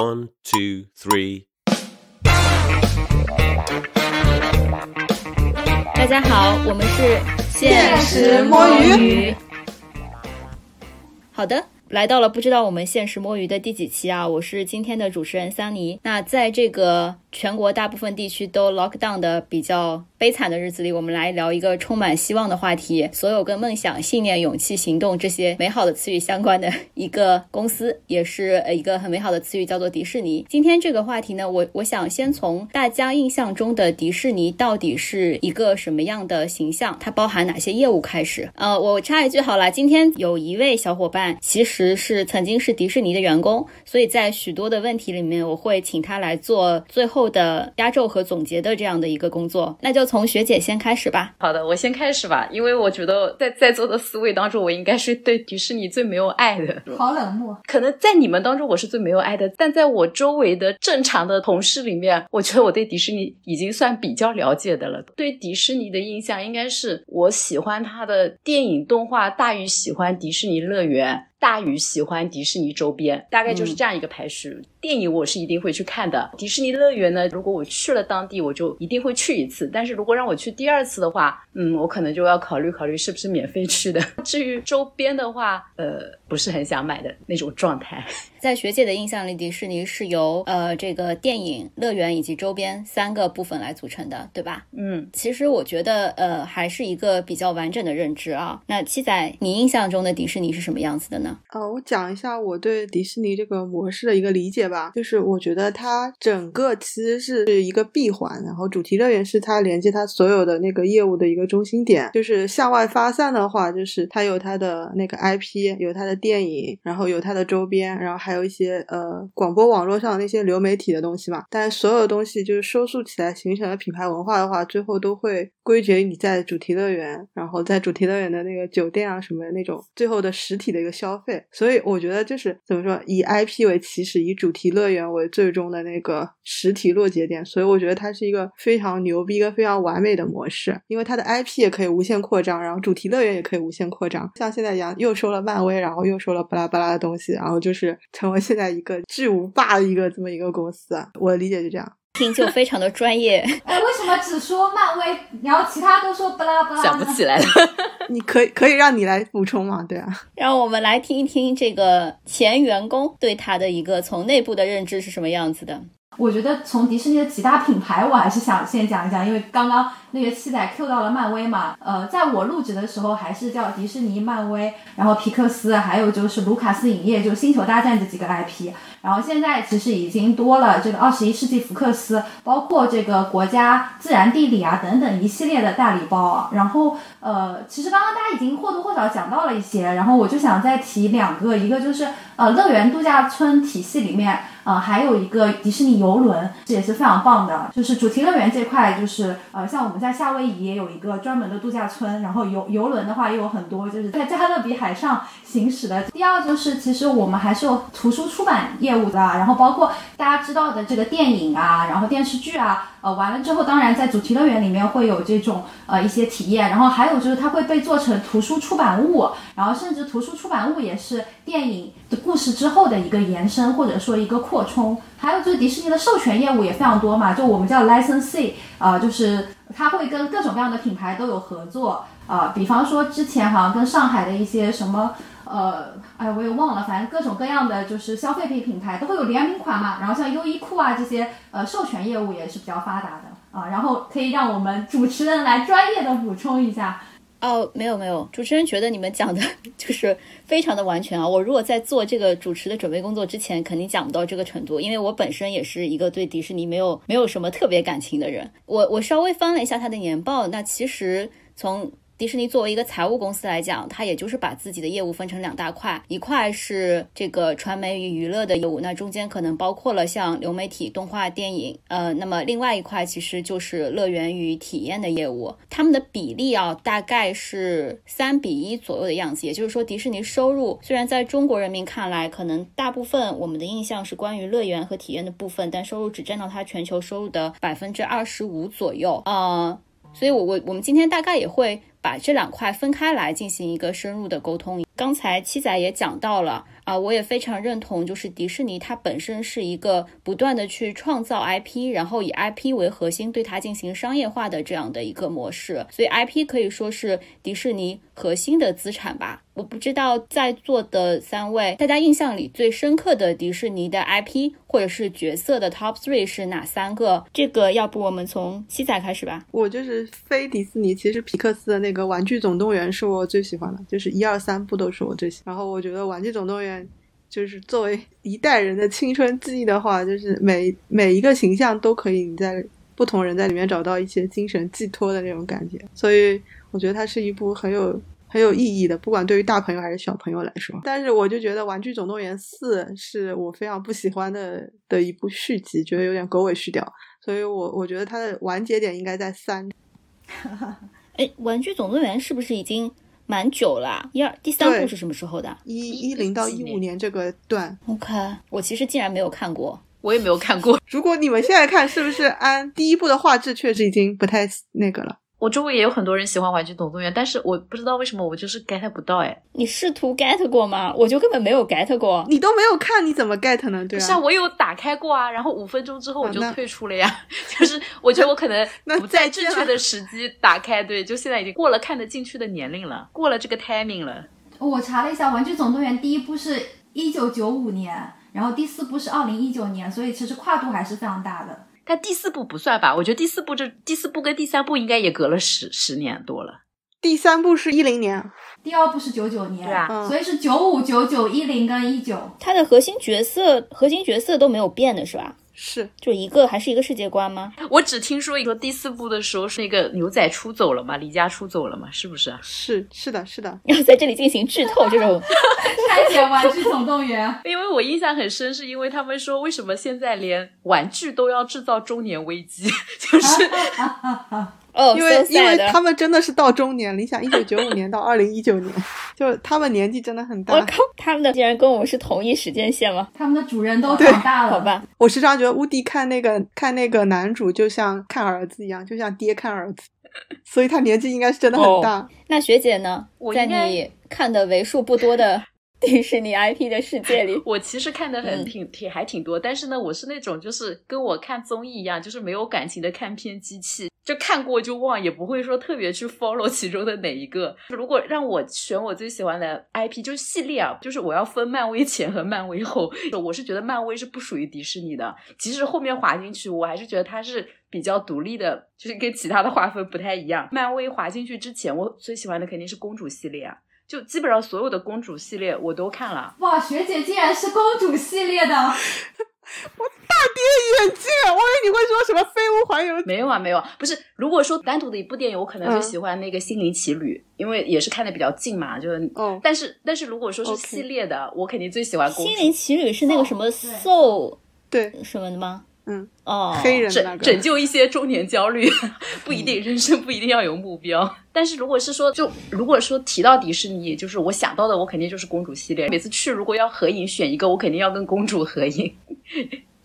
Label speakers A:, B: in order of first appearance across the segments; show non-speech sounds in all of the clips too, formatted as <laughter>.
A: One, two, three.
B: 大家好，我们是
C: 现实摸鱼。
B: 好的，来到了不知道我们现实摸鱼的第几期啊？我是今天的主持人桑尼。那在这个全国大部分地区都 lock down 的比较悲惨的日子里，我们来聊一个充满希望的话题，所有跟梦想、信念、勇气、行动这些美好的词语相关的一个公司，也是呃一个很美好的词语，叫做迪士尼。今天这个话题呢，我我想先从大家印象中的迪士尼到底是一个什么样的形象，它包含哪些业务开始。呃，我插一句好了，今天有一位小伙伴其实是曾经是迪士尼的员工，所以在许多的问题里面，我会请他来做最后的压轴和总结的这样的一个工作。那就从学姐先开始吧。
D: 好的，我先开始吧，因为我觉得在在座的四位当中，我应该是对迪士尼最没有爱的。
C: 好冷漠，
D: 可能在你们当中我是最没有爱的，但在我周围的正常的同事里面，我觉得我对迪士尼已经算比较了解的了。对迪士尼的印象应该是我喜欢它的电影动画大于喜欢迪士尼乐园。大于喜欢迪士尼周边，大概就是这样一个排序。电影我是一定会去看的，迪士尼乐园呢，如果我去了当地，我就一定会去一次。但是如果让我去第二次的话，嗯，我可能就要考虑考虑是不是免费去的。<laughs> 至于周边的话，呃，不是很想买的那种状态。<laughs>
B: 在学姐的印象里，迪士尼是由呃这个电影、乐园以及周边三个部分来组成的，对吧？
D: 嗯，
B: 其实我觉得呃还是一个比较完整的认知啊。那七仔，你印象中的迪士尼是什么样子的呢？
C: 呃，我讲一下我对迪士尼这个模式的一个理解吧，就是我觉得它整个其实是一个闭环，然后主题乐园是它连接它所有的那个业务的一个中心点，就是向外发散的话，就是它有它的那个 IP，有它的电影，然后有它的周边，然后还有一些呃广播网络上那些流媒体的东西嘛。但所有东西就是收束起来形成了品牌文化的话，最后都会归结于你在主题乐园，然后在主题乐园的那个酒店啊什么的那种最后的实体的一个消费。所以我觉得就是怎么说，以 IP 为起始，以主题乐园为最终的那个实体落节点。所以我觉得它是一个非常牛逼、跟非常完美的模式，因为它的 IP 也可以无限扩张，然后主题乐园也可以无限扩张。像现在一样，又收了漫威，然后又收了巴拉巴拉的东西，然后就是成为现在一个巨无霸的一个这么一个公司。我的理解就这样。
B: 听就非常的专业。<laughs>
E: 哎，为什么只说漫威，然后其他都说巴拉巴拉？
D: 想不起来了。<laughs>
C: 你可以可以让你来补充嘛？对啊。
B: 让我们来听一听这个前员工对他的一个从内部的认知是什么样子的。
E: 我觉得从迪士尼的几大品牌，我还是想先讲一讲，因为刚刚那个七仔 Q 到了漫威嘛。呃，在我入职的时候还是叫迪士尼、漫威，然后皮克斯，还有就是卢卡斯影业，就星球大战这几个 IP。然后现在其实已经多了这个二十一世纪福克斯，包括这个国家自然地理啊等等一系列的大礼包。然后呃，其实刚刚大家已经或多或少讲到了一些，然后我就想再提两个，一个就是呃乐园度假村体系里面。呃，还有一个迪士尼游轮，这也是非常棒的。就是主题乐园这块，就是呃，像我们在夏威夷也有一个专门的度假村，然后游游轮的话，也有很多就是在加勒比海上行驶的。第二就是，其实我们还是有图书出版业务的，然后包括大家知道的这个电影啊，然后电视剧啊。呃，完了之后，当然在主题乐园里面会有这种呃一些体验，然后还有就是它会被做成图书出版物，然后甚至图书出版物也是电影的故事之后的一个延伸或者说一个扩充。还有就是迪士尼的授权业务也非常多嘛，就我们叫 licensee，啊，就是它会跟各种各样的品牌都有合作，啊，比方说之前好像跟上海的一些什么。呃，哎，我也忘了，反正各种各样的就是消费品品牌都会有联名款嘛，然后像优衣库啊这些，呃，授权业务也是比较发达的啊。然后可以让我们主持人来专业的补充一下。
B: 哦，没有没有，主持人觉得你们讲的 <laughs> 就是非常的完全啊。我如果在做这个主持的准备工作之前，肯定讲不到这个程度，因为我本身也是一个对迪士尼没有没有什么特别感情的人。我我稍微翻了一下他的年报，那其实从。迪士尼作为一个财务公司来讲，它也就是把自己的业务分成两大块，一块是这个传媒与娱乐的业务，那中间可能包括了像流媒体、动画、电影，呃，那么另外一块其实就是乐园与体验的业务，他们的比例啊，大概是三比一左右的样子。也就是说，迪士尼收入虽然在中国人民看来，可能大部分我们的印象是关于乐园和体验的部分，但收入只占到它全球收入的百分之二十五左右啊。所以，我我我们今天大概也会把这两块分开来进行一个深入的沟通。刚才七仔也讲到了。啊，我也非常认同，就是迪士尼它本身是一个不断的去创造 IP，然后以 IP 为核心对它进行商业化的这样的一个模式，所以 IP 可以说是迪士尼核心的资产吧。我不知道在座的三位，大家印象里最深刻的迪士尼的 IP 或者是角色的 Top Three 是哪三个？这个要不我们从七仔开始吧。
C: 我就是非迪士尼，其实皮克斯的那个《玩具总动员》是我最喜欢的，就是一二三部都是我最喜欢。然后我觉得《玩具总动员》就是作为一代人的青春记忆的话，就是每每一个形象都可以你在不同人在里面找到一些精神寄托的那种感觉，所以我觉得它是一部很有。很有意义的，不管对于大朋友还是小朋友来说。但是我就觉得《玩具总动员四》是我非常不喜欢的的一部续集，觉得有点狗尾续貂，所以我我觉得它的完结点应该在三。<laughs>
B: 哎，《玩具总动员》是不是已经蛮久了？一二第三部是什么时候的？
C: 一一零到一五年这个段。
B: OK，我其实竟然没有看过，
D: 我也没有看过。
C: 如果你们现在看，是不是按第一部的画质，确实已经不太那个了？
D: 我周围也有很多人喜欢《玩具总动员》，但是我不知道为什么我就是 get 不到哎。
B: 你试图 get 过吗？我就根本没有 get 过。
C: 你都没有看，你怎么 get 呢？对啊。
D: 是啊，我有打开过啊，然后五分钟之后我就退出了呀。<laughs> 就是我觉得我可能 <laughs> 不在正确的时机打开，对，就现在已经过了看得进去的年龄了，过了这个 timing 了。
E: 我查了一下，《玩具总动员》第一部是一九九五年，然后第四部是二零一九年，所以其实跨度还是非常大的。
D: 但第四部不算吧？我觉得第四部这第四部跟第三部应该也隔了十十年多了。
C: 第三部是一零年，
E: 第二部是九九年，
D: 对啊，
E: 所以是九五、九九、一零跟一九。
B: 它的核心角色核心角色都没有变的是吧？
C: 是，
B: 就一个还是一个世界观吗？
D: 我只听说一个第四部的时候是那个牛仔出走了嘛，离家出走了嘛，是不是？
C: 是是的，是的。
B: 要在这里进行剧透这种
E: 拆解《玩具总动员》，<laughs>
D: 因为我印象很深，是因为他们说为什么现在连玩具都要制造中年危机，<laughs> 就是。
B: 哦，
C: 因为因为他们真的是到中年，你想一九九五年到二零一九年，<laughs> 就是他们年纪真的很大。
B: 我靠，他们的竟然跟我们是同一时间线吗？
E: 他们的主人都长大了，
B: 好吧。
C: 我时常觉得乌迪看那个看那个男主就像看儿子一样，就像爹看儿子，所以他年纪应该是真的很大。
B: 那学姐呢？在你看的为数不多的。迪士尼 IP 的世界里，<laughs>
D: 我其实看的很挺挺还挺多，但是呢，我是那种就是跟我看综艺一样，就是没有感情的看片机器，就看过就忘，也不会说特别去 follow <laughs> 其中的哪一个。如果让我选我最喜欢的 IP，就是系列啊，就是我要分漫威前和漫威后。我是觉得漫威是不属于迪士尼的，即使后面划进去，我还是觉得它是比较独立的，就是跟其他的划分不太一样。漫威划进去之前，我最喜欢的肯定是公主系列啊。就基本上所有的公主系列我都看了。
E: 哇，学姐竟然是公主系列的！<laughs>
C: 我大跌眼镜，我以为你会说什么《飞屋环游》。
D: 没有啊，没有，不是。如果说单独的一部电影，我可能就喜欢那个《心灵奇旅》，因为也是看的比较近嘛。就，
C: 哦。
D: 但是，但是如果说是系列的，我肯定最喜欢《
B: 心灵奇旅》是那个什么 Soul
C: 对
B: 什么的吗？
C: 嗯
B: 哦，
C: 黑人
D: 拯拯救一些中年焦虑，<laughs> <laughs> 不一定人生不一定要有目标。但是如果是说，就如果说提到迪士尼，就是我想到的，我肯定就是公主系列。每次去如果要合影选一个，我肯定要跟公主合影。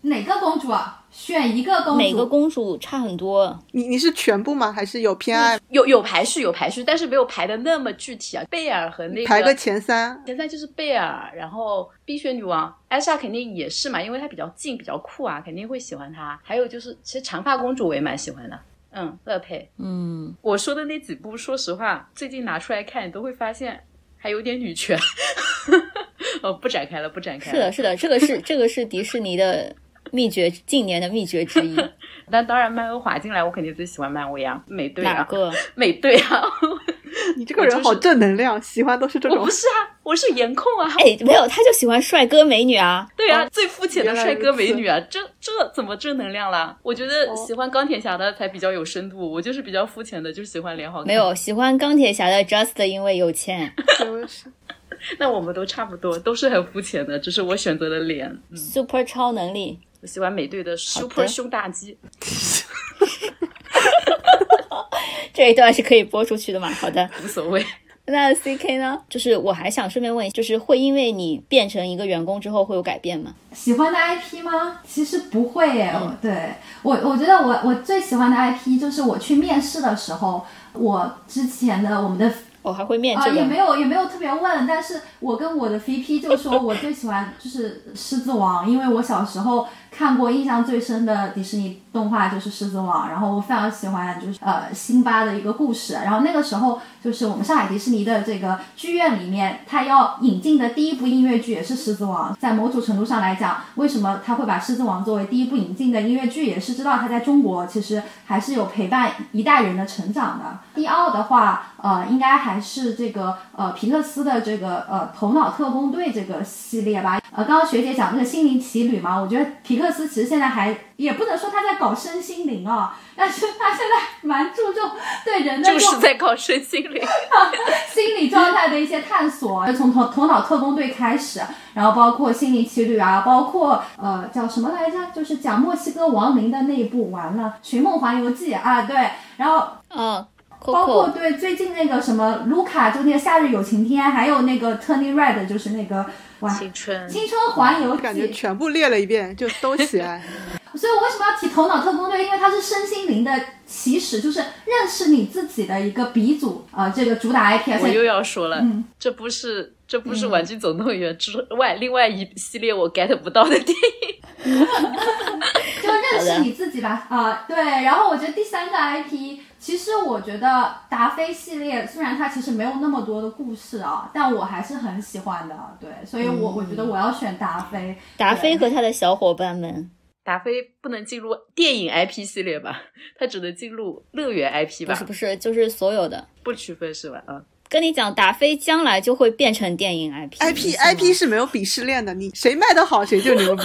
E: 哪个公主啊？选一个公主，
B: 每个公主差很多。
C: 你你是全部吗？还是有偏爱？
D: 有有排序，有排序，但是没有排的那么具体啊。贝尔和那个
C: 排个前三，
D: 前三就是贝尔，然后冰雪女王艾莎肯定也是嘛，因为她比较近，比较酷啊，肯定会喜欢她。还有就是，其实长发公主我也蛮喜欢的，嗯，乐佩，
B: 嗯，
D: 我说的那几部，说实话，最近拿出来看，你都会发现还有点女权。<laughs> 哦，不展开了，不展开了。
B: 是的，是的，这个是这个是迪士尼的。秘诀，近年的秘诀之一。<laughs>
D: 但当然，漫威划进来，我肯定最喜欢漫威啊，美队啊，
B: 哪个 <laughs>
D: 美队啊？<laughs>
C: 你这个人好正能量，喜欢都是这种。
D: 不是啊，我是颜控啊。
B: 哎，没有，他就喜欢帅哥美女啊。
D: 对啊，最肤浅的帅哥美女啊，这这怎么正能量了？我觉得喜欢钢铁侠的才比较有深度，我就是比较肤浅的，就是喜欢脸好看。
B: 没有喜欢钢铁侠的，just 因为有钱。
D: 那我们都差不多，都是很肤浅的，只是我选择了脸。
B: Super 超能力。
D: 喜欢美队的 Super 胸大肌，<laughs>
B: 这一段是可以播出去的嘛？好的，<laughs>
D: 无所谓。
B: 那 C K 呢？就是我还想顺便问，就是会因为你变成一个员工之后会有改变吗？
E: 喜欢的 IP 吗？其实不会耶。对我，我觉得我我最喜欢的 IP 就是我去面试的时候，我之前的我们的。
B: 我还会面
E: 啊、
B: 这个。
E: 也没有也没有特别问，但是我跟我的 VP 就说，我最喜欢就是《狮子王》，因为我小时候看过印象最深的迪士尼动画就是《狮子王》，然后我非常喜欢就是呃辛巴的一个故事，然后那个时候就是我们上海迪士尼的这个剧院里面，他要引进的第一部音乐剧也是《狮子王》，在某种程度上来讲，为什么他会把《狮子王》作为第一部引进的音乐剧，也是知道他在中国其实还是有陪伴一代人的成长的。第二的话，呃，应该还是这个呃皮克斯的这个呃头脑特工队这个系列吧。呃，刚刚学姐讲这个心灵奇旅嘛，我觉得皮克斯其实现在还也不能说他在搞身心灵啊，<laughs> 但是他现在蛮注重对人的
D: 就
E: 这种
D: 是在搞身心灵。<laughs>
E: 心理状态的一些探索，从头头脑特工队开始，然后包括心灵奇旅啊，包括呃叫什么来着，就是讲墨西哥亡灵的那一部，完了《寻梦环游记》啊，对，然后
B: 嗯
E: 包括对最近那个什么卢卡，就那个《夏日有晴天》，还有那个 Turning Red，就是那个哇
D: 青春，
E: 青春环游
C: 感觉
E: 记。
C: 全部列了一遍，就都喜爱。<laughs>
E: 所以我为什么要提头脑特工队？因为它是身心灵的起始，就是认识你自己的一个鼻祖。呃，这个主打 IP，
D: 我又要说了，
E: 嗯
D: 这不是这不是《玩具总动员》之外、另外一系列我 get 不到的电影。<laughs> <laughs>
E: 就认识你自己吧。啊、对。然后我觉得第三个 IP，其实我觉得达菲系列虽然它其实没有那么多的故事啊，但我还是很喜欢的。对，所以我、我觉得我要选达菲。
B: 达菲和他的小伙伴们，
D: 达菲不能进入电影 IP 系列吧？他只能进入乐园 IP 吧？
B: 不是不是，就是所有的。
D: 不区分是吧？啊，
B: 跟你讲，达菲将来就会变成电影 IP。
C: IP IP 是没有鄙视链的，你谁卖的好谁就牛逼。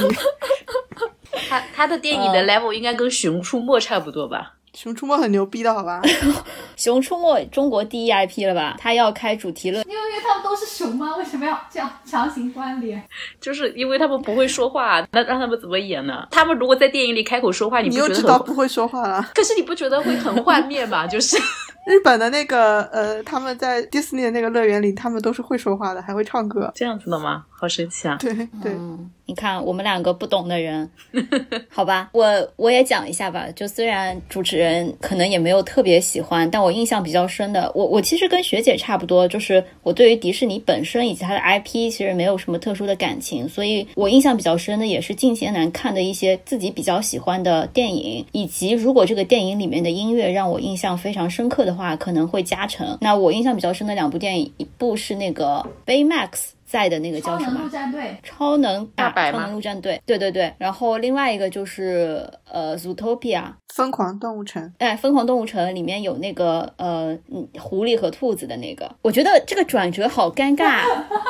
C: <laughs>
D: 他他的电影的
B: 嗯
D: level 应该跟《熊出没》差不多吧？
C: 熊出没很牛逼的好吧？<laughs>
B: 熊出没中国第一 IP 了吧？他要开主题乐，
E: 因为因为他们都是熊吗？为什么要这样强行关联？
D: 就是因为他们不会说话，那让他们怎么演呢？他们如果在电影里开口说话，你
C: 你又
D: 不觉得很？
C: 知道不会说话了。<laughs>
D: 可是你不觉得会很幻灭吗？就是
C: 日本的那个呃，他们在迪士尼的那个乐园里，他们都是会说话的，还会唱歌。
D: 这样子的吗？好神奇啊！
C: 对对，
B: 嗯，你看我们两个不懂的人，<laughs> 好吧，我我也讲一下吧。就虽然主持人可能也没有特别喜欢，但我印象比较深的，我我其实跟学姐差不多，就是我对于迪士尼本身以及它的 IP 其实没有什么特殊的感情，所以我印象比较深的也是近些年看的一些自己比较喜欢的电影，以及如果这个电影里面的音乐让我印象非常深刻的话，可能会加成。那我印象比较深的两部电影，一部是那个 Baymax 在的那个叫什么
E: 超能陆？战队。
B: 超能啊，
D: 大白吗
B: 超能陆战队，对对对。然后另外一个就是呃，Zootopia，
C: 疯狂动物城，
B: 哎，疯狂动物城里面有那个呃，嗯狐狸和兔子的那个，我觉得这个转折好尴尬，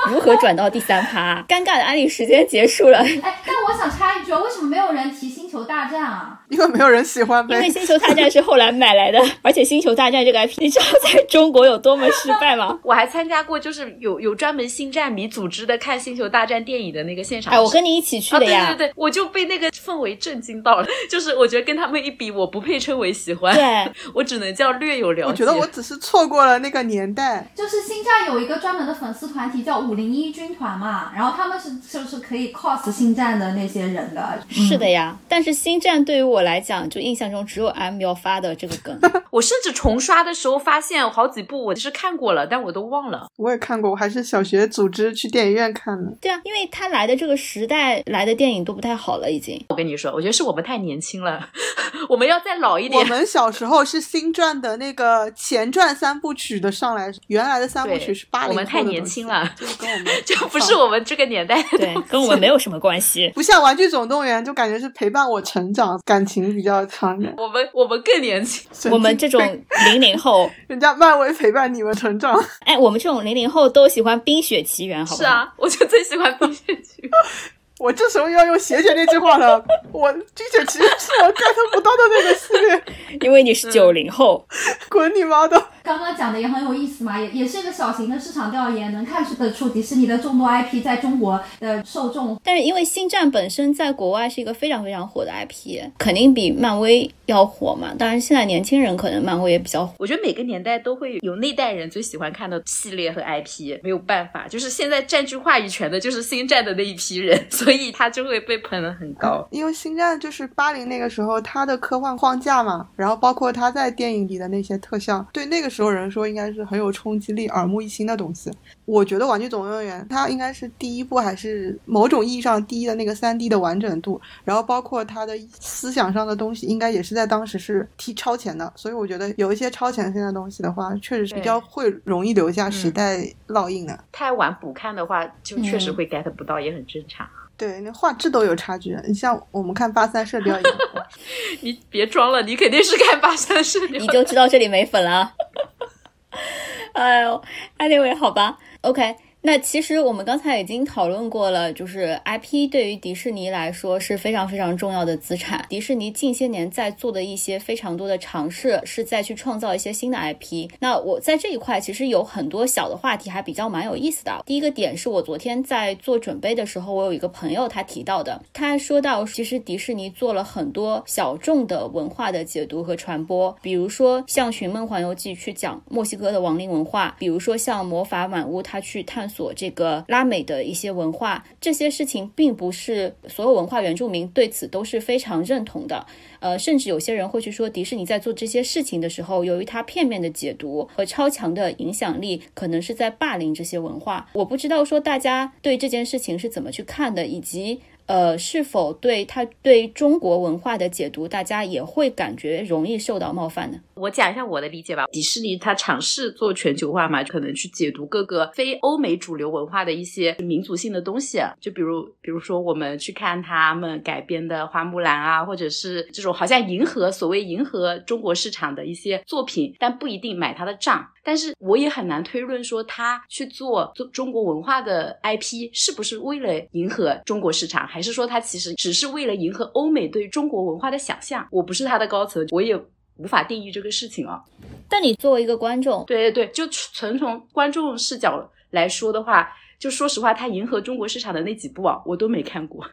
B: 如何转到第三趴？尴尬的安利时间结束了，
E: 哎，但我想插一句，为什么没有人提星球大战啊？
C: 因为没有人喜欢
B: 因为。星球大战是后来买来的，<laughs> 而且星球大战这个 IP，你知道在中国有多么失败吗？<laughs>
D: 我还参加过，就是有有专门星战迷组织的看《星球大战》电影的那个现场。
B: 哎，我跟你一起去
D: 啊，
B: 的呀，
D: 对对对，我就被那个氛围震惊到了。<laughs> 就是我觉得跟他们一比，我不配称为喜欢，
B: 对
D: 我只能叫略有了解。
C: 我觉得我只是错过了那个年代。
E: 就是星战有一个专门的粉丝团体叫五零一军团嘛，然后他们是就是可以 cos 星战的那些人的。
B: 是的呀。但是星战对于我来讲，就印象中只有 M 要发的这个梗。<laughs>
D: 我甚至重刷的时候发现好几部我其实看过了，但我都忘了。
C: 我也看过，我还是小学组织去电影院看的。
B: 对啊，因为他来的这个时代来的电影都不太好了，已经。
D: 我跟你说，我觉得是我们太年轻了，<laughs> 我们要再老一点我。
C: 们小时候是星传的那个前传三部曲的上来，原来的三部曲是八零
D: 我们太年轻了，
C: 就跟我们 <laughs>
D: 就不是我们这个年代的
B: 对跟我们没有什么关系。
C: 不像《玩具总动员》，就感觉是陪伴我成长，感情比较长的。
D: 我们我们更年轻。
B: 我们这种零零后，<laughs>
C: 人家漫威陪伴你们成长，
B: 哎，我们这种零零后都喜欢《冰雪奇缘》，好不好？
D: 是啊，我就最喜欢《冰雪奇缘》。<laughs>
C: 我这时候要用写写那句话了。我冰雪奇缘是我 get 不到的那个系列，
B: 因为你是九零后。
C: 滚你妈的！
E: 刚刚讲的也很有意思嘛，也也是一个小型的市场调研，能看出得出迪士尼的众多 IP 在中国的受众
B: 但是因为星战本身在国外是一个非常非常火的 IP，肯定比漫威要火嘛。当然，现在年轻人可能漫威也比较火。
D: 我觉得每个年代都会有那代人最喜欢看的系列和 IP，没有办法，就是现在占据话语权的就是星战的那一批人，<laughs> 所以他就会被捧得很高。
C: 因为星战就是八零那个时候它的科幻框架嘛，然后包括他在电影里的那些特效，对那个时候人说应该是很有冲击力、耳目一新的东西。我觉得《玩具总动员》它应该是第一部，还是某种意义上第一的那个三 D 的完整度，然后包括它的思想上的东西，应该也是在当时是提超前的。所以我觉得有一些超前性的东西的话，确实是比较会容易留下时代烙印的。
D: 太晚补看的话，就确实会 get 不到，也很正常。
C: 对，那画质都有差距。你像我们看八三射雕一样，<laughs> <laughs>
D: 你别装了，你肯定是看八三射雕，
B: 你就知道这里没粉了。<laughs> 哎呦，anyway，好吧，OK。那其实我们刚才已经讨论过了，就是 IP 对于迪士尼来说是非常非常重要的资产。迪士尼近些年在做的一些非常多的尝试，是在去创造一些新的 IP。那我在这一块其实有很多小的话题，还比较蛮有意思的。第一个点是我昨天在做准备的时候，我有一个朋友他提到的，他说到其实迪士尼做了很多小众的文化的解读和传播，比如说像《寻梦环游记》去讲墨西哥的亡灵文化，比如说像《魔法满屋》他去探。所这个拉美的一些文化，这些事情并不是所有文化原住民对此都是非常认同的。呃，甚至有些人会去说，迪士尼在做这些事情的时候，由于它片面的解读和超强的影响力，可能是在霸凌这些文化。我不知道说大家对这件事情是怎么去看的，以及。呃，是否对他对中国文化的解读，大家也会感觉容易受到冒犯呢？
D: 我讲一下我的理解吧。迪士尼它尝试做全球化嘛，可能去解读各个非欧美主流文化的一些民族性的东西。就比如，比如说我们去看他们改编的花木兰啊，或者是这种好像迎合所谓迎合中国市场的一些作品，但不一定买他的账。但是我也很难推论说他去做做中国文化的 IP 是不是为了迎合中国市场，还是说他其实只是为了迎合欧美对中国文化的想象？我不是他的高层，我也无法定义这个事情啊。
B: 但你作为一个观众，
D: 对对对，就纯从观众视角来说的话，就说实话，他迎合中国市场的那几部啊，我都没看过。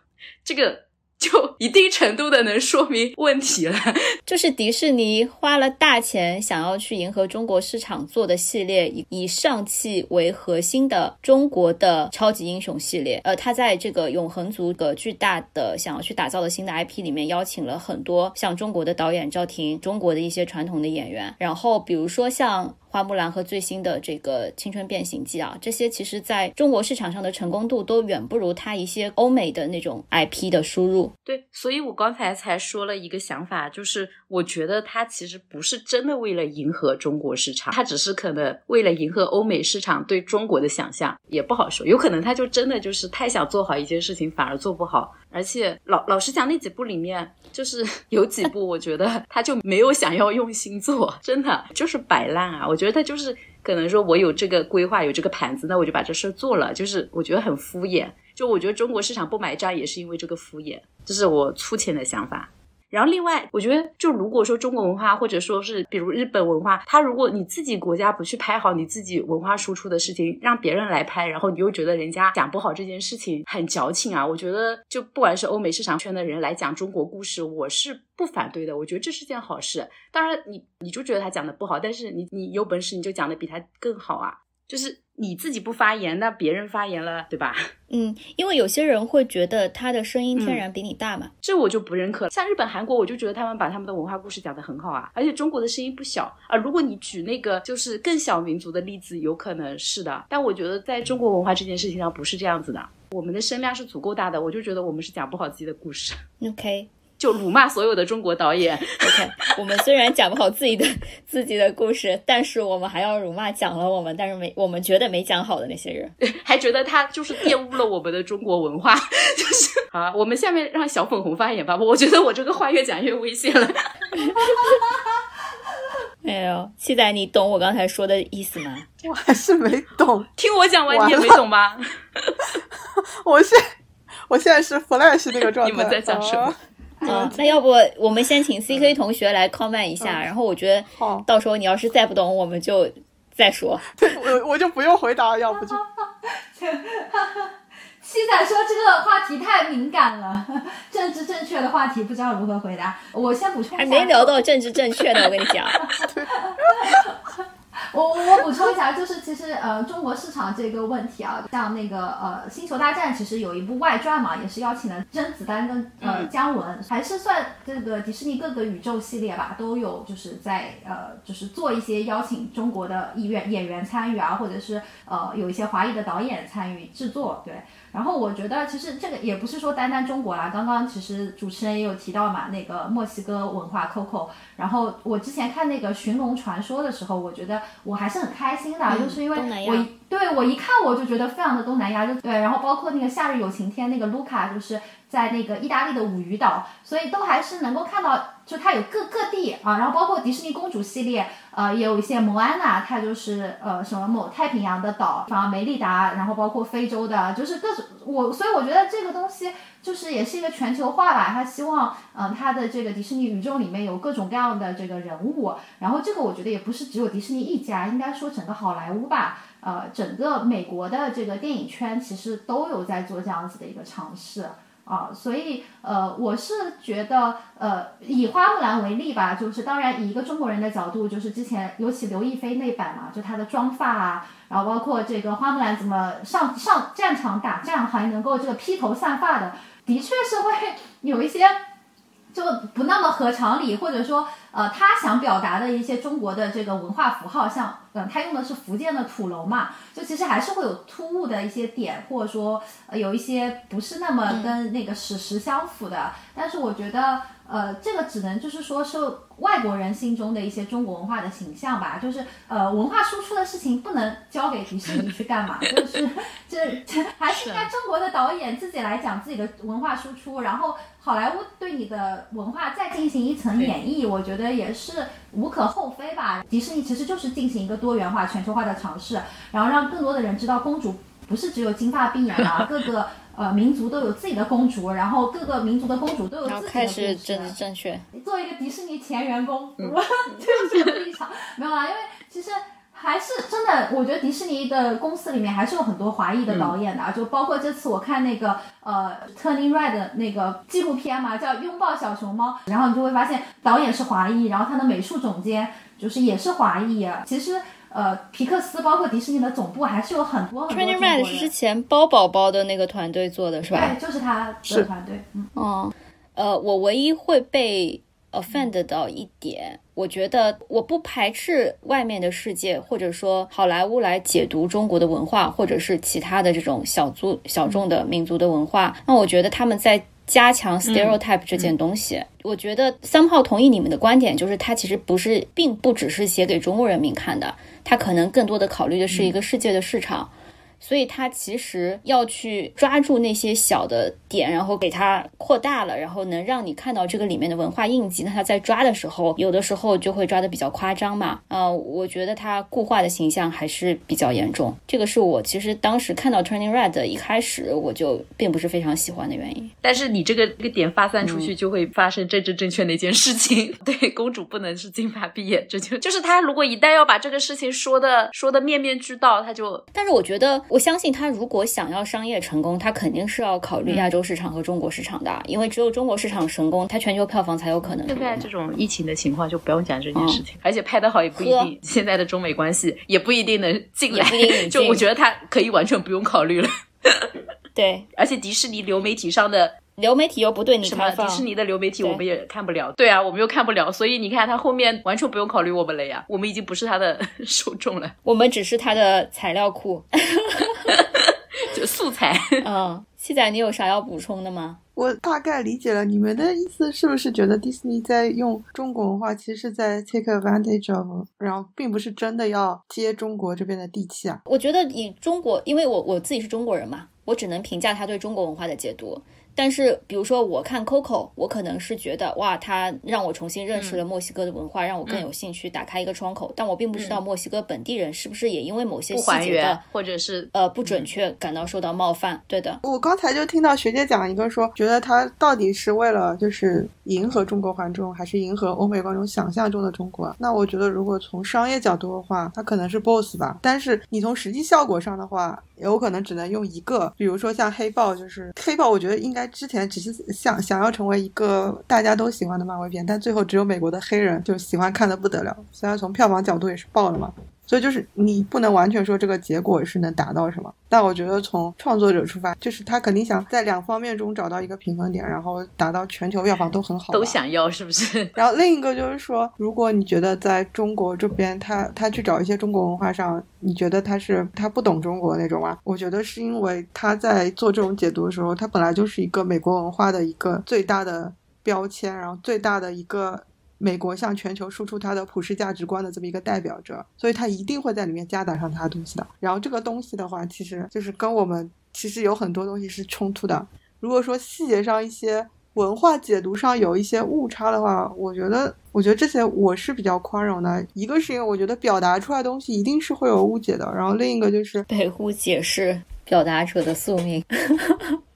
D: 这个。就一定程度的能说明问题了，<laughs>
B: 就是迪士尼花了大钱想要去迎合中国市场做的系列，以以上汽为核心的中国的超级英雄系列。呃，他在这个永恒族的巨大的想要去打造的新的 IP 里面，邀请了很多像中国的导演赵婷，中国的一些传统的演员，然后比如说像。花木兰和最新的这个青春变形记啊，这些其实在中国市场上的成功度都远不如它一些欧美的那种 IP 的输入。
D: 对，所以我刚才才说了一个想法，就是我觉得它其实不是真的为了迎合中国市场，它只是可能为了迎合欧美市场对中国的想象，也不好说。有可能他就真的就是太想做好一件事情，反而做不好。而且老老实讲，那几部里面就是 <laughs> 有几部，我觉得 <laughs> 他就没有想要用心做，真的就是摆烂啊。我觉得他就是可能说我有这个规划，有这个盘子，那我就把这事做了，就是我觉得很敷衍。就我觉得中国市场不买账，也是因为这个敷衍，这是我粗浅的想法。然后另外，我觉得就如果说中国文化，或者说是比如日本文化，它如果你自己国家不去拍好你自己文化输出的事情，让别人来拍，然后你又觉得人家讲不好这件事情很矫情啊，我觉得就不管是欧美市场圈的人来讲中国故事，我是不反对的，我觉得这是件好事。当然，你你就觉得他讲的不好，但是你你有本事你就讲的比他更好啊，就是。你自己不发言，那别人发言了，对吧？<laughs>
B: 嗯，因为有些人会觉得他的声音天然比你大嘛，
D: 这我就不认可。像日本、韩国，我就觉得他们把他们的文化故事讲得很好啊，而且中国的声音不小啊。如果你举那个就是更小民族的例子，有可能是的，但我觉得在中国文化这件事情上不是这样子的。我们的声量是足够大的，我就觉得我们是讲不好自己的故事。<laughs>
B: OK。
D: 就辱骂所有的中国导演。<laughs>
B: OK，我们虽然讲不好自己的自己的故事，但是我们还要辱骂讲了我们，但是没我们觉得没讲好的那些人，<laughs>
D: 还觉得他就是玷污了我们的中国文化。<laughs> 就是好，我们下面让小粉红发言吧。我觉得我这个话越讲越危险了。
B: 哎呦，期待你懂我刚才说的意思吗？
C: 我还是没懂，
D: 听我讲完你也没懂吧？
C: 我现我现在是 flash 那个状态。
D: 你们在讲什么？
B: 嗯，那要不我们先请 C K 同学来 comment 一下，然后我觉得到时候你要是再不懂，我们就再说。<laughs>
C: 对，我我就不用回答，要不就。<laughs>
E: 七仔说这个话题太敏感了，政治正确的话题不知道如何回答。我先补充，
B: 还没聊到政治正确呢，我跟你讲。<laughs> <laughs>
E: 我我补充一下，就是其实呃，中国市场这个问题啊，像那个呃，《星球大战》其实有一部外传嘛，也是邀请了甄子丹跟呃姜文，还是算这个迪士尼各个宇宙系列吧，都有就是在呃，就是做一些邀请中国的艺员演员参与啊，或者是呃有一些华裔的导演参与制作，对。然后我觉得其实这个也不是说单单中国啦，刚刚其实主持人也有提到嘛，那个墨西哥文化 Coco。然后我之前看那个《寻龙传说》的时候，我觉得我还是很开心的，就是因为我对我一看我就觉得非常的东南亚，就对。然后包括那个《夏日有晴天》那个卢卡，就是在那个意大利的五渔岛，所以都还是能够看到，就它有各各地啊。然后包括迪士尼公主系列，呃，也有一些摩安娜，它就是呃什么某太平洋的岛，什么梅丽达，然后包括非洲的，就是各种我，所以我觉得这个东西。就是也是一个全球化吧，他希望，嗯，他的这个迪士尼宇宙里面有各种各样的这个人物，然后这个我觉得也不是只有迪士尼一家，应该说整个好莱坞吧，呃，整个美国的这个电影圈其实都有在做这样子的一个尝试啊，所以呃，我是觉得，呃，以花木兰为例吧，就是当然以一个中国人的角度，就是之前尤其刘亦菲那版嘛，就她的妆发啊。然后包括这个花木兰怎么上上战场打仗还能够这个披头散发的，的确是会有一些就不那么合常理，或者说呃他想表达的一些中国的这个文化符号，像嗯他用的是福建的土楼嘛，就其实还是会有突兀的一些点，或者说呃有一些不是那么跟那个史实相符的，但是我觉得。呃，这个只能就是说是外国人心中的一些中国文化的形象吧，就是呃文化输出的事情不能交给迪士尼去干嘛，就是这这还是应该中国的导演自己来讲自己的文化输出，然后好莱坞对你的文化再进行一层演绎，我觉得也是无可厚非吧。迪士尼其实就是进行一个多元化、全球化的尝试，然后让更多的人知道公主不是只有金发碧眼啊，<laughs> 各个。呃，民族都有自己的公主，然后各个民族的公主都有自己的故事。
B: 开始政治正确。
E: 做一个迪士尼前员工，我 <laughs> 就是立场没有啦，因为其实还是真的，我觉得迪士尼的公司里面还是有很多华裔的导演的啊，就包括这次我看那个呃《Turning Red》那个纪录片嘛，叫《拥抱小熊猫》，然后你就会发现导演是华裔，然后他的美术总监就是也是华裔啊，其实。呃，皮克斯包括迪士尼的总部还是有很多很多
B: Turning Red 是之前包宝宝的那个团队做的，是吧？
E: 对，就是他的团队。嗯。
B: 哦，呃，我唯一会被 offend 到一点，我觉得我不排斥外面的世界，或者说好莱坞来解读中国的文化，或者是其他的这种小族小众的民族的文化。那我觉得他们在。加强 stereotype 这件东西，我觉得三炮同意你们的观点，就是它其实不是，并不只是写给中国人民看的，它可能更多的考虑的是一个世界的市场。所以他其实要去抓住那些小的点，然后给它扩大了，然后能让你看到这个里面的文化印记。那他在抓的时候，有的时候就会抓的比较夸张嘛。呃，我觉得他固化的形象还是比较严重。这个是我其实当时看到 Turning Red 一开始我就并不是非常喜欢的原因。
D: 但是你这个这个点发散出去，就会发生政治正确的一件事情。<laughs> 对，公主不能是金发碧眼，这就就是他如果一旦要把这个事情说的说的面面俱到，他就。
B: 但是我觉得。我相信他如果想要商业成功，他肯定是要考虑亚洲市场和中国市场的，因为只有中国市场成功，他全球票房才有可能。
D: 现在这种疫情的情况就不用讲这件事情，而且拍得好也不一定。现在的中美关系也不一定能进来，就我觉得他可以完全不用考虑了。<laughs>
B: 对，
D: 而且迪士尼流媒体上的。
B: 流媒体又不对你开
D: 放，迪士尼的流媒体我们也看不了。对啊，我们又看不了，所以你看他后面完全不用考虑我们了呀，我们已经不是他的受众 <laughs> 了，
B: 我们只是他的材料库，
D: 就素材。<laughs>
B: 嗯，七仔，你有啥要补充的吗？
C: 我大概理解了你们的意思，是不是觉得迪士尼在用中国文化，其实是在 take advantage of，然后并不是真的要接中国这边的地气啊？
B: 我觉得以中国，因为我我自己是中国人嘛，我只能评价他对中国文化的解读。但是，比如说我看 Coco，我可能是觉得哇，它让我重新认识了墨西哥的文化，让我更有兴趣打开一个窗口。但我并不知道墨西哥本地人是不是也因为某些细节的
D: 或者是
B: 呃不准确感到受到冒犯。对的，
C: 我刚才就听到学姐讲一个说，觉得他到底是为了就是迎合中国观众，还是迎合欧美观众想象中的中国？那我觉得如果从商业角度的话，它可能是 boss 吧。但是你从实际效果上的话，有可能只能用一个。比如说像黑豹，就是黑豹，我觉得应该。之前只是想想要成为一个大家都喜欢的漫威片，但最后只有美国的黑人就喜欢看的不得了。虽然从票房角度也是爆了嘛。所以就是你不能完全说这个结果是能达到什么。但我觉得从创作者出发，就是他肯定想在两方面中找到一个平衡点，然后达到全球票房都很好。
D: 都想要是不是？<laughs>
C: 然后另一个就是说，如果你觉得在中国这边，他他去找一些中国文化上，你觉得他是他不懂中国那种啊？我觉得是因为他在做这种解读的时候，他本来就是一个美国文化的一个最大的标签，然后最大的一个。美国向全球输出它的普世价值观的这么一个代表者，所以他一定会在里面夹杂上他的东西的。然后这个东西的话，其实就是跟我们其实有很多东西是冲突的。如果说细节上一些文化解读上有一些误差的话，我觉得，我觉得这些我是比较宽容的。一个是因为我觉得表达出来的东西一定是会有误解的，然后另一个就是
B: 北误解是表达者的宿命。<laughs>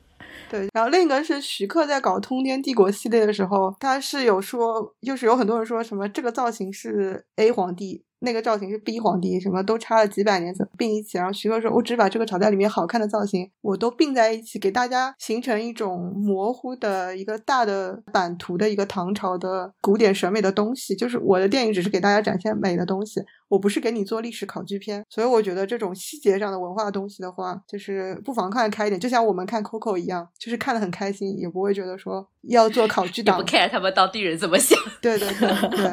C: 对，然后另一个是徐克在搞《通天帝国》系列的时候，他是有说，就是有很多人说什么这个造型是 A 皇帝。那个造型是逼皇帝，什么都差了几百年怎么并一起。然后徐克说：“我只把这个朝代里面好看的造型，我都并在一起，给大家形成一种模糊的一个大的版图的一个唐朝的古典审美的东西。就是我的电影只是给大家展现美的东西，我不是给你做历史考据片。所以我觉得这种细节上的文化东西的话，就是不妨看开一点，就像我们看 Coco 一样，就是看得很开心，也不会觉得说要做考据党，
D: 不 care 他们当地人怎么想。
C: 对对对对，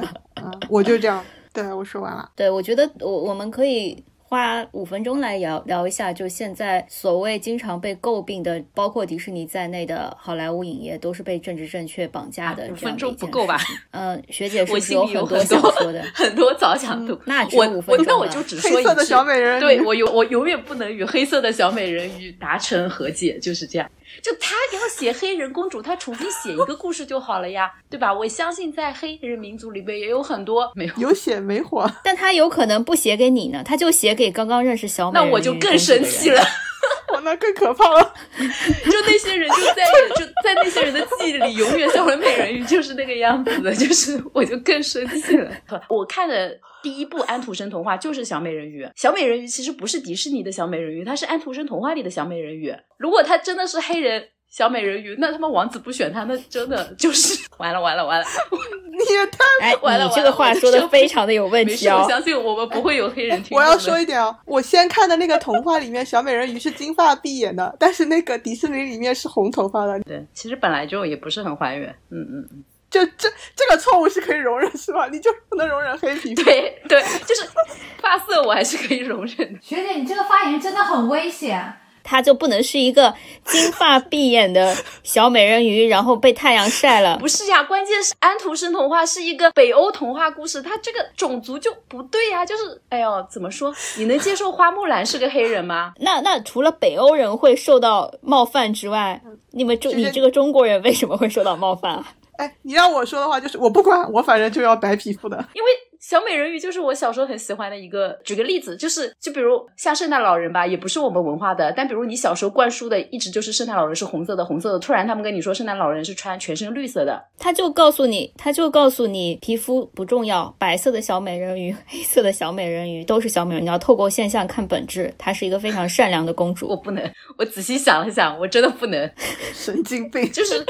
C: 嗯，我就这样。”对，我说完了。
B: 对，我觉得我我们可以花五分钟来聊聊一下，就现在所谓经常被诟病的，包括迪士尼在内的好莱坞影业，都是被政治正确绑架的。
D: 五分钟不够吧？
B: 嗯，学姐 <laughs> 是不是
D: 有
B: 很多想说的？<laughs>
D: 很多早讲度。
B: 那
D: 我
B: 我
D: 那我就只说一
C: 句：小美人鱼。
D: 对我永我永远不能与黑色的小美人鱼达成和解，就是这样。就他要写黑人公主，他重新写一个故事就好了呀，对吧？我相信在黑人民族里边也有很多没有
C: 有血没火，
B: 但他有可能不写给你呢，他就写给刚刚认识小美
D: 那我就更生气了，<laughs>
C: 我，那更可怕了。<laughs>
D: 就那些人就在就在那些人的记忆里，永远小美人鱼就是那个样子的，就是我就更生气了。<laughs> 我看的。第一部安徒生童话就是小美人鱼。小美人鱼其实不是迪士尼的小美人鱼，它是安徒生童话里的小美人鱼。如果它真的是黑人小美人鱼，那他妈王子不选她，那真的就是 <laughs> 完了完了完了！
C: 你也太
D: 完了！
B: 你这个话说的非常的有问题
D: 啊！我相信我们不会有黑人听。
C: 我要说一点啊，我先看的那个童话里面小美人鱼是金发碧眼的，但是那个迪士尼里面是红头发的。
D: 对，其实本来就也不是很还原。嗯嗯嗯。
C: 就这这个错误是可以容忍是吧？你就不能容忍黑皮肤？
D: 对对，就是发色我还是可以容忍的。
E: 学姐，你这个发言真的很危险。
B: 她就不能是一个金发碧眼的小美人鱼，然后被太阳晒了？
D: 不是呀，关键是安徒生童话是一个北欧童话故事，它这个种族就不对呀。就是，哎呦，怎么说？你能接受花木兰是个黑人吗？
B: 那那除了北欧人会受到冒犯之外，你们中你这个中国人为什么会受到冒犯啊？
C: 哎，你让我说的话就是我不管，我反正就要白皮肤的。
D: 因为小美人鱼就是我小时候很喜欢的一个。举个例子，就是就比如像圣诞老人吧，也不是我们文化的。但比如你小时候灌输的一直就是圣诞老人是红色的，红色的。突然他们跟你说圣诞老人是穿全身绿色的，
B: 他就告诉你，他就告诉你皮肤不重要，白色的小美人鱼、黑色的小美人鱼都是小美人鱼。你要透过现象看本质，她是一个非常善良的公主。
D: 我不能，我仔细想了想，我真的不能。
C: 神经病，
D: 就是。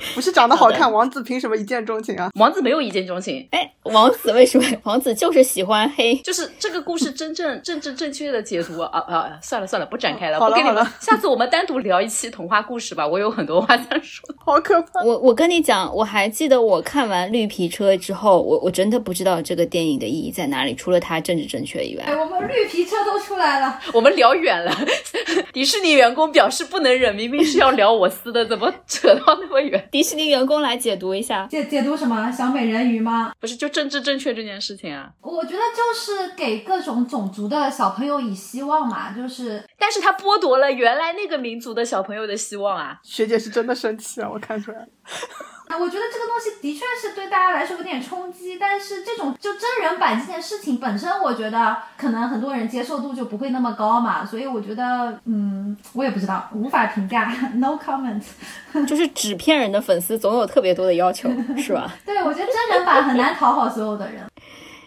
D: <laughs>
C: 不是长得好看，王子凭什么一见钟情啊？
D: 王子没有一见钟情。
B: 哎，王子为什么？王子就是喜欢黑。
D: 就是这个故事真正 <laughs> 政治正确的解读啊啊！算了算了，不展开了。
C: 好了
D: 好了，下次我们单独聊一期童话故事吧。我有很多话想说。<laughs>
C: 好可怕！
B: 我我跟你讲，我还记得我看完绿皮车之后，我我真的不知道这个电影的意义在哪里，除了它政治正确以外。
E: 哎，我们绿皮车都出来了，
D: 我们聊远了。迪士尼员工表示不能忍，明明是要聊我司的，怎么扯到那么远？
B: 迪士尼员工来解读一下，
E: 解解读什么？小美人鱼吗？
D: 不是，就政治正确这件事情啊。
E: 我觉得就是给各种种族的小朋友以希望嘛，就是，
D: 但是他剥夺了原来那个民族的小朋友的希望啊。
C: 学姐是真的生气啊，我看出来了。
E: 我觉得这个东西的确是对大家来说有点冲击，但是这种就真人版这件事情本身，我觉得可能很多人接受度就不会那么高嘛，所以我觉得，嗯，我也不知道，无法评价，no comment。<laughs>
B: 就是纸片人的粉丝总有特别多的要求，是吧？<laughs>
E: 对，我觉得真人版很难讨好所有的人。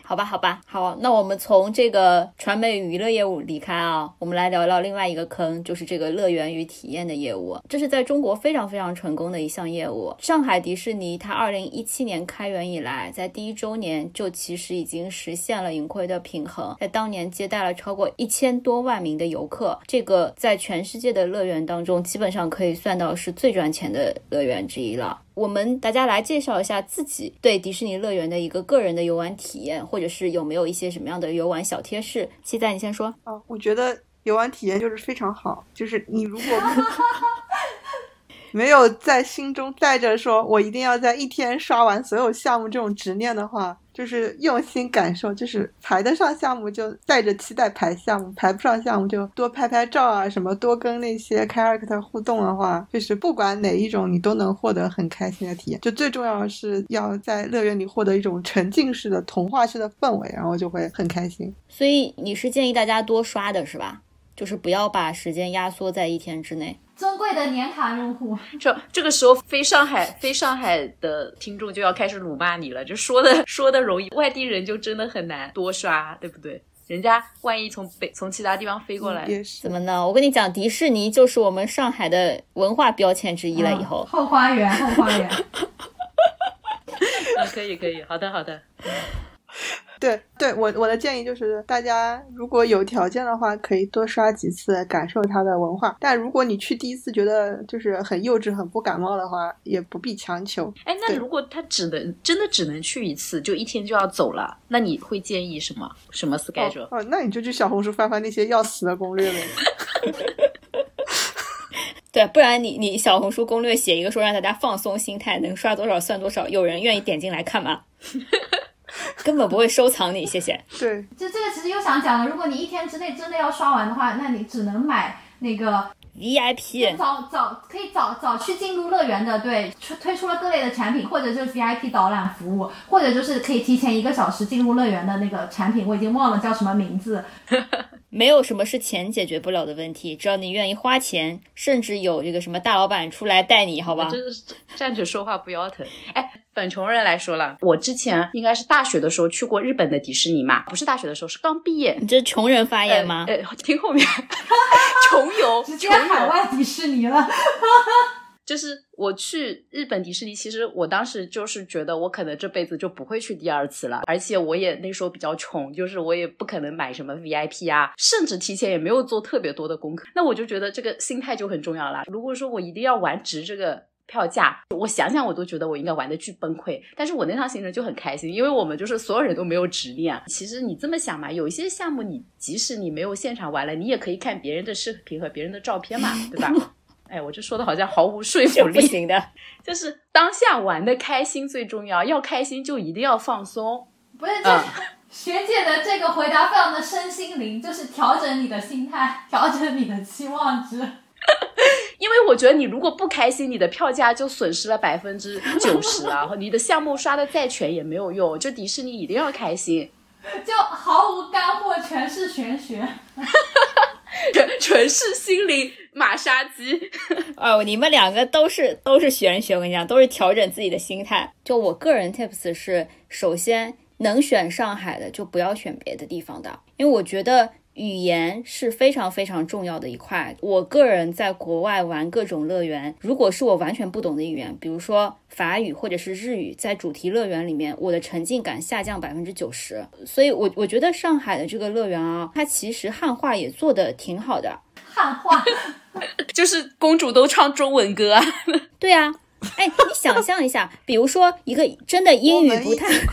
B: 好吧，好吧，好，那我们从这个传媒娱乐业务离开啊，我们来聊聊另外一个坑，就是这个乐园与体验的业务。这是在中国非常非常成功的一项业务。上海迪士尼它二零一七年开园以来，在第一周年就其实已经实现了盈亏的平衡，在当年接待了超过一千多万名的游客，这个在全世界的乐园当中，基本上可以算到是最赚钱的乐园之一了。我们大家来介绍一下自己对迪士尼乐园的一个个人的游玩体验，或者是有没有一些什么样的游玩小贴士？期待你先说。
C: 啊，我觉得游玩体验就是非常好，就是你如果 <laughs> 没有在心中带着说我一定要在一天刷完所有项目这种执念的话。就是用心感受，就是排得上项目就带着期待排项目，排不上项目就多拍拍照啊，什么多跟那些 character 互动的话，就是不管哪一种你都能获得很开心的体验。就最重要的是要在乐园里获得一种沉浸式的童话式的氛围，然后就会很开心。
B: 所以你是建议大家多刷的是吧？就是不要把时间压缩在一天之内。
E: 尊贵的年卡用户，
D: 这这个时候非上海非上海的听众就要开始辱骂你了，就说的说的容易，外地人就真的很难多刷，对不对？人家万一从北从其他地方飞过来，
B: 怎么呢？我跟你讲，迪士尼就是我们上海的文化标签之一了。以后
E: 后花园，后花园。<laughs>
D: 啊，可以可以，好的好的。
C: 对对，我我的建议就是，大家如果有条件的话，可以多刷几次，感受它的文化。但如果你去第一次觉得就是很幼稚、很不感冒的话，也不必强求。
D: 哎，那如果他只能真的只能去一次，就一天就要走了，那你会建议什么？什么 schedule？
C: 哦，那你就去小红书翻翻那些要死的攻略呗。<laughs>
B: 对，不然你你小红书攻略写一个说让大家放松心态，能刷多少算多少，有人愿意点进来看吗？<laughs> 根本不会收藏你，谢谢。
C: 对，
E: 就这个其实又想讲了，如果你一天之内真的要刷完的话，那你只能买那个
B: VIP，
E: 早早可以早早去进入乐园的，对，推推出了各类的产品，或者就是 VIP 导览服务，或者就是可以提前一个小时进入乐园的那个产品，我已经忘了叫什么名字。<laughs>
B: 没有什么是钱解决不了的问题，只要你愿意花钱，甚至有这个什么大老板出来带你，好吧？
D: 就是站着说话不腰疼。哎，本穷人来说了，我之前应该是大学的时候去过日本的迪士尼嘛，不是大学的时候，是刚毕业。
B: 你这穷人发言吗？
D: 呃，听后面，<laughs> 穷游，
E: 直接海外迪士尼了。
D: 就是我去日本迪士尼，其实我当时就是觉得我可能这辈子就不会去第二次了，而且我也那时候比较穷，就是我也不可能买什么 VIP 啊，甚至提前也没有做特别多的功课。那我就觉得这个心态就很重要了。如果说我一定要玩值这个票价，我想想我都觉得我应该玩的巨崩溃。但是我那趟行程就很开心，因为我们就是所有人都没有执念。其实你这么想嘛，有一些项目你即使你没有现场玩了，你也可以看别人的视频和别人的照片嘛，对吧？<laughs> 哎，我这说的好像毫无说服力，
B: 不行的。<laughs>
D: 就是当下玩的开心最重要，要开心就一定要放松。
E: 不是，这 <laughs> 学姐的这个回答非常的身心灵，就是调整你的心态，调整你的期望值。<laughs>
D: 因为我觉得你如果不开心，你的票价就损失了百分之九十啊，你的项目刷的再全也没有用。就迪士尼一定要开心，
E: 就毫无干货，全是玄学。<laughs>
D: 纯是心灵马杀鸡
B: 哦！你们两个都是都是玄学，我跟你讲，都是调整自己的心态。就我个人 tips 是，首先能选上海的就不要选别的地方的，因为我觉得。语言是非常非常重要的一块。我个人在国外玩各种乐园，如果是我完全不懂的语言，比如说法语或者是日语，在主题乐园里面，我的沉浸感下降百分之九十。所以，我我觉得上海的这个乐园啊，它其实汉化也做的挺好的。
E: 汉化 <laughs>
D: 就是公主都唱中文歌啊？
B: 对啊。<laughs> 哎，你想象一下，比如说一个真的英语不太 <laughs>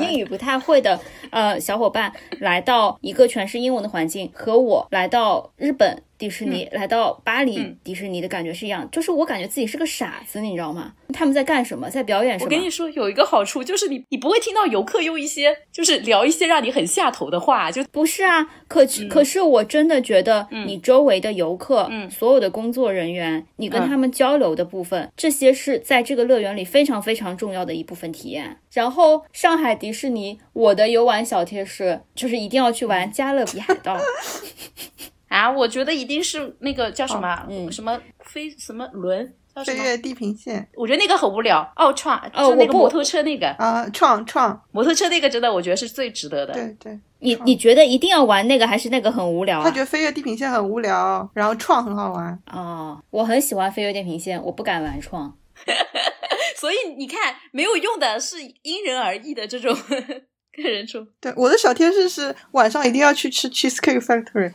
B: 英语不太会的呃小伙伴，来到一个全是英文的环境，和我来到日本。迪士尼来到巴黎，迪士尼的感觉是一样，就是我感觉自己是个傻子，你知道吗？他们在干什么？在表演什么？
D: 我跟你说，有一个好处就是你，你不会听到游客用一些就是聊一些让你很下头的话，就
B: 不是啊。可可是我真的觉得，你周围的游客，嗯，所有的工作人员，你跟他们交流的部分，这些是在这个乐园里非常非常重要的一部分体验。然后上海迪士尼，我的游玩小贴士就是一定要去玩加勒比海盗。
D: 啊，我觉得一定是那个叫什么，嗯，什么飞什么轮。什么
C: 飞跃地平线
D: 我觉得那个很无聊。奥创
B: 哦
D: 那个摩托车那个，
C: 啊，创创，
D: 摩托车那个真的我觉得是最值得的。
C: 对对，
B: 你你觉得一定要玩那个，还是那个很无聊啊
C: 他觉？得飞跃地平线很无聊，然后创很好玩。
B: 哦，我很喜欢飞跃地平线，我不敢玩创。<laughs>
D: 所以你看，没有用的是因人而异的这种个人处。<laughs>
C: 对，我的小贴士是晚上一定要去吃 Cheesecake Factory，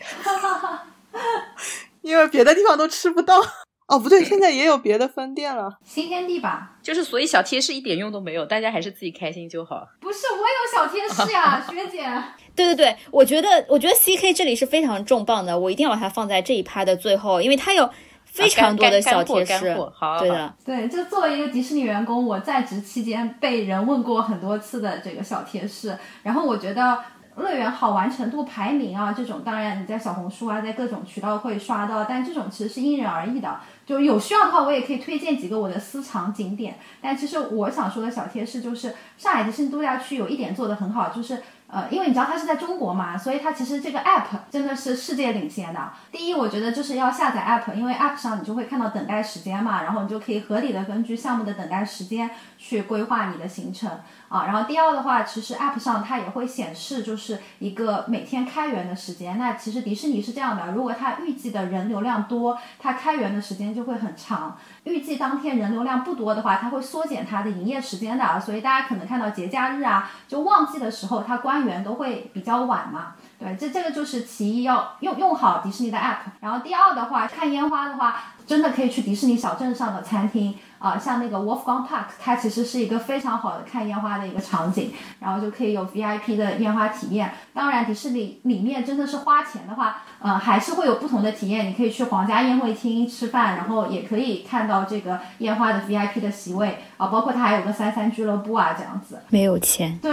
C: <laughs> 因为别的地方都吃不到。哦，不对，现在也有别的分店了。
E: 新天地吧？
D: 就是所以小贴士一点用都没有，大家还是自己开心就好。
E: 不是，我有小贴士呀，学姐。<laughs>
B: 对对对，我觉得我觉得 C K 这里是非常重磅的，我一定要把它放在这一趴的最后，因为它有非常多的小贴士对的，
E: 对，就作为一个迪士尼员工，我在职期间被人问过很多次的这个小贴士，然后我觉得乐园好玩程度排名啊，这种当然你在小红书啊，在各种渠道会刷到，但这种其实是因人而异的。就有需要的话，我也可以推荐几个我的私藏景点。但其实我想说的小贴士就是，上海迪士尼度假区有一点做得很好，就是呃，因为你知道它是在中国嘛，所以它其实这个 app 真的是世界领先的。第一，我觉得就是要下载 app，因为 app 上你就会看到等待时间嘛，然后你就可以合理的根据项目的等待时间去规划你的行程啊。然后第二的话，其实 app 上它也会显示就是一个每天开园的时间。那其实迪士尼是这样的，如果它预计的人流量多，它开园的时间就会很长。预计当天人流量不多的话，它会缩减它的营业时间的，所以大家可能看到节假日啊，就旺季的时候，它关园都会比较晚嘛。对，这这个就是其一，要用用好迪士尼的 app。然后第二的话，看烟花的话，真的可以去迪士尼小镇上的餐厅啊、像那个 Wolfgang Park，它其实是一个非常好的看烟花的一个场景，然后就可以有 VIP 的烟花体验。当然，迪士尼里面真的是花钱的话，呃，还是会有不同的体验。你可以去皇家宴会厅吃饭，然后也可以看到这个烟花的 VIP 的席位啊，包括它还有个三三俱乐部啊这样子。
B: 没有钱。
E: 对，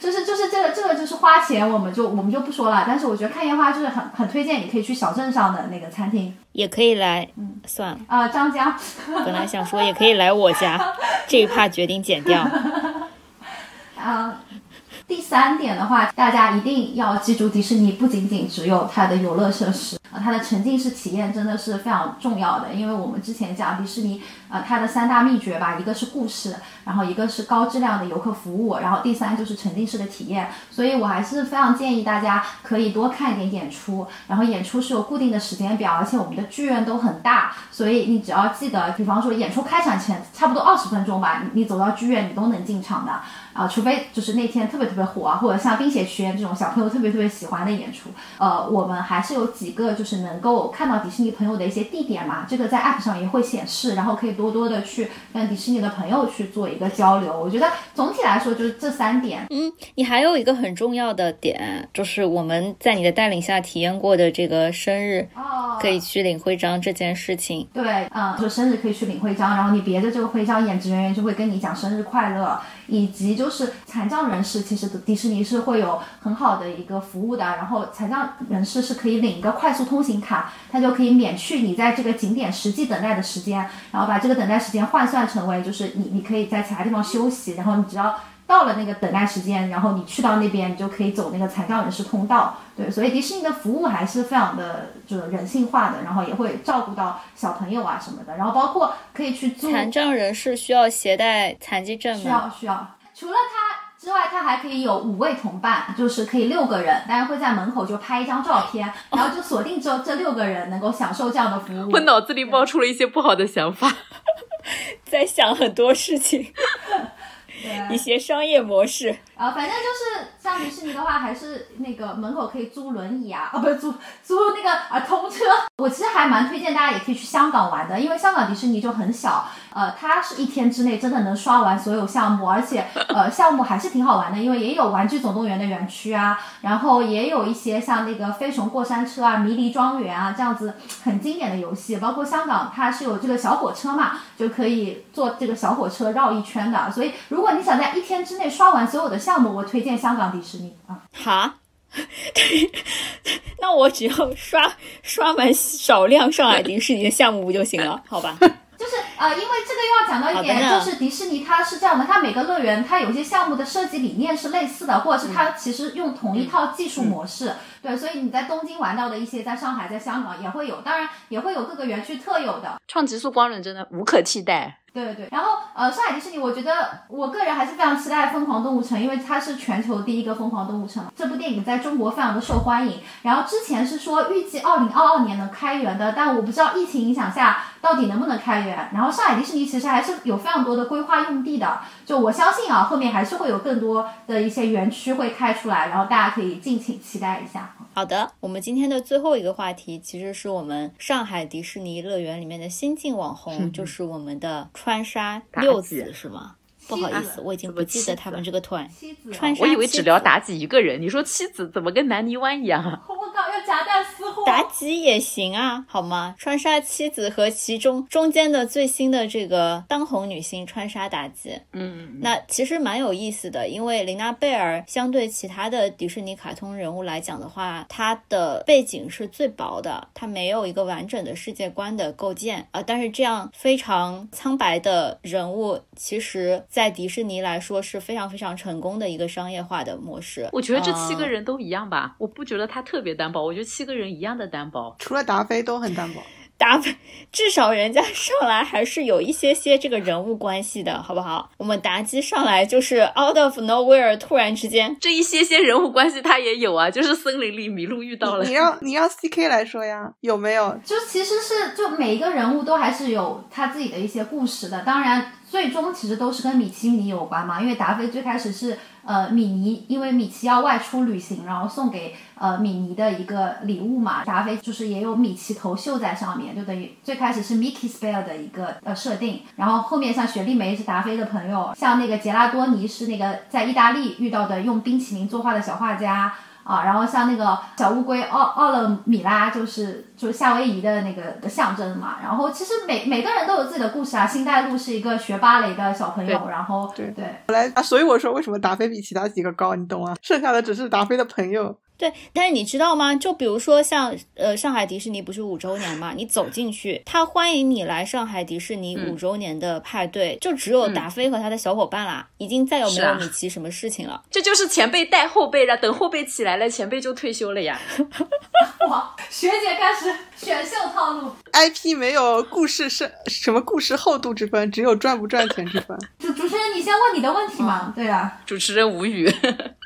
E: 就 <laughs> 是就是这个这个就是花钱，我们就我们就不说了。但是我觉得看烟花就是很很推荐，你可以去小镇上的那个餐厅
B: 也可以来，嗯算了，
E: 啊、张江。
B: 本来想说也可以来我家，<laughs> 这一趴决定剪掉。<laughs>
E: 啊，第三点的话，大家一定要记住，迪士尼不仅仅只有它的游乐设施，啊，它的沉浸式体验真的是非常重要的。因为我们之前讲迪士尼，呃，它的三大秘诀吧，一个是故事，然后一个是高质量的游客服务，然后第三就是沉浸式的体验。所以我还是非常建议大家可以多看一点演出，然后演出是有固定的时间表，而且我们的剧院都很大，所以你只要记得，比方说演出开场前差不多二十分钟吧，你你走到剧院你都能进场的。啊，除非就是那天特别特别火，或者像《冰雪奇缘》这种小朋友特别特别喜欢的演出，呃，我们还是有几个就是能够看到迪士尼朋友的一些地点嘛，这个在 App 上也会显示，然后可以多多多的去跟迪士尼的朋友去做一个交流。我觉得总体来说就是这三点，
B: 嗯，你还有一个很重要的点，就是我们在你的带领下体验过的这个生日
E: 哦
B: 可以去领徽章这件事情。
E: 对，嗯，就生日可以去领徽章，然后你别的这个徽章，演职人员就会跟你讲生日快乐，以及就是残障人士，其实迪士尼是会有很好的一个服务的，然后残障人士是可以领一个快速通行卡，他就可以免去你在这个景点实际等待的时间，然后把这个等待时间换算成为就是你你可以在其他地方休息，然后你只要。到了那个等待时间，然后你去到那边，你就可以走那个残障人士通道。对，所以迪士尼的服务还是非常的就是人性化的，然后也会照顾到小朋友啊什么的，然后包括可以去租
B: 残障人士需要携带残疾证
E: 需？要需要，除了他之外，他还可以有五位同伴，就是可以六个人，大家会在门口就拍一张照片，然后就锁定这这六个人能够享受这样的服务。
D: 我脑子里冒出了一些不好的想法。<laughs>
B: 在想很多事情，
E: 对
B: 一些商业模式。
E: 啊，反正就是像迪士尼的话，还是那个门口可以租轮椅啊，啊，不是租租那个啊通车。我其实还蛮推荐大家也可以去香港玩的，因为香港迪士尼就很小，呃，它是一天之内真的能刷完所有项目，而且呃项目还是挺好玩的，因为也有玩具总动员的园区啊，然后也有一些像那个飞熊过山车啊、迷离庄园啊这样子很经典的游戏，包括香港它是有这个小火车嘛，就可以坐这个小火车绕一圈的，所以如果你想在一天之内刷完所有的项目，我推荐香港迪士尼啊。
B: 哈，对，<laughs> 那我只要刷刷完少量上海迪士尼的项目不就行了？<laughs> 好吧，
E: 就是呃，因为这个又要讲到一点，就是迪士尼它是这样的，它每个乐园它有些项目的设计理念是类似的，或者是它其实用同一套技术模式。对，所以你在东京玩到的一些，在上海、在香港也会有，当然也会有各个园区特有的。
D: 创极速光轮真的无可替代。
E: 对对对，然后呃，上海迪士尼，我觉得我个人还是非常期待《疯狂动物城》，因为它是全球第一个疯狂动物城。这部电影在中国非常的受欢迎。然后之前是说预计二零二二年能开园的，但我不知道疫情影响下到底能不能开园。然后上海迪士尼其实还是有非常多的规划用地的，就我相信啊，后面还是会有更多的一些园区会开出来，然后大家可以敬请期待一下。
B: 好的，我们今天的最后一个话题其实是我们上海迪士尼乐园里面的新晋网红，就是我们的川沙六子，是吗？不好意思，我已经不记得他们这个团。
E: 妻子，
B: 川沙
D: 我以为只聊妲己一个人，你说妻子怎么跟南泥湾一样啊？
E: 我靠，要夹带私货。
B: 妲己也行啊，好吗？穿沙妻子和其中中间的最新的这个当红女星穿沙妲己，
D: 嗯，
B: 那其实蛮有意思的，因为琳娜贝尔相对其他的迪士尼卡通人物来讲的话，她的背景是最薄的，她没有一个完整的世界观的构建啊、但是这样非常苍白的人物，其实在迪士尼来说是非常非常成功的一个商业化的模式。
D: 我觉得这七个
B: 嗯
D: 人都一样吧，我不觉得他特别单薄，我觉得七个人一样的单薄。
C: 除了达菲都很单薄。<laughs>
B: 达菲，至少人家上来还是有一些些这个人物关系的，好不好？我们达基上来就是 out of nowhere，突然之间
D: 这一些些人物关系他也有啊，就是森林里迷路遇到了
C: 你要你要 C K 来说呀，有没有？
E: 就其实是就每一个人物都还是有他自己的一些故事的，当然最终其实都是跟米奇米有关嘛，因为达菲最开始是呃米妮，因为米奇要外出旅行，然后送给呃米妮的一个礼物嘛，达菲就是也有米奇头绣在上面，就等于最开始是 Mickey's Bear 的一个呃设定，然后后面像雪莉梅是达菲的朋友，像那个杰拉多尼是那个在意大利遇到的用冰淇淋作画的小画家。啊，然后像那个小乌龟奥奥勒米拉，就是就是夏威夷的那个的象征嘛。然后其实每每个人都有自己的故事啊。星黛露是一个学芭蕾的小朋友，然后
C: 对
E: 对
C: 来啊，所以我说为什么达菲比其他几个高，你懂吗？剩下的只是达菲的朋友。
B: 对，但是你知道吗？就比如说像呃上海迪士尼不是五周年嘛，你走进去，他欢迎你来上海迪士尼
D: 嗯
B: 五周年的派对，就只有达菲和他的小伙伴啦，已经再有没有米奇什么事情了。
D: 这就是前辈带后辈了，等后辈起来了，前辈就退休了呀。<laughs>
E: 哇，学姐开始选秀套路。
C: IP 没有故事是什么故事厚度之分，只有赚不赚钱之分。
E: 主主持人，你先问你的问题嘛。对啊，
D: 主持人无语。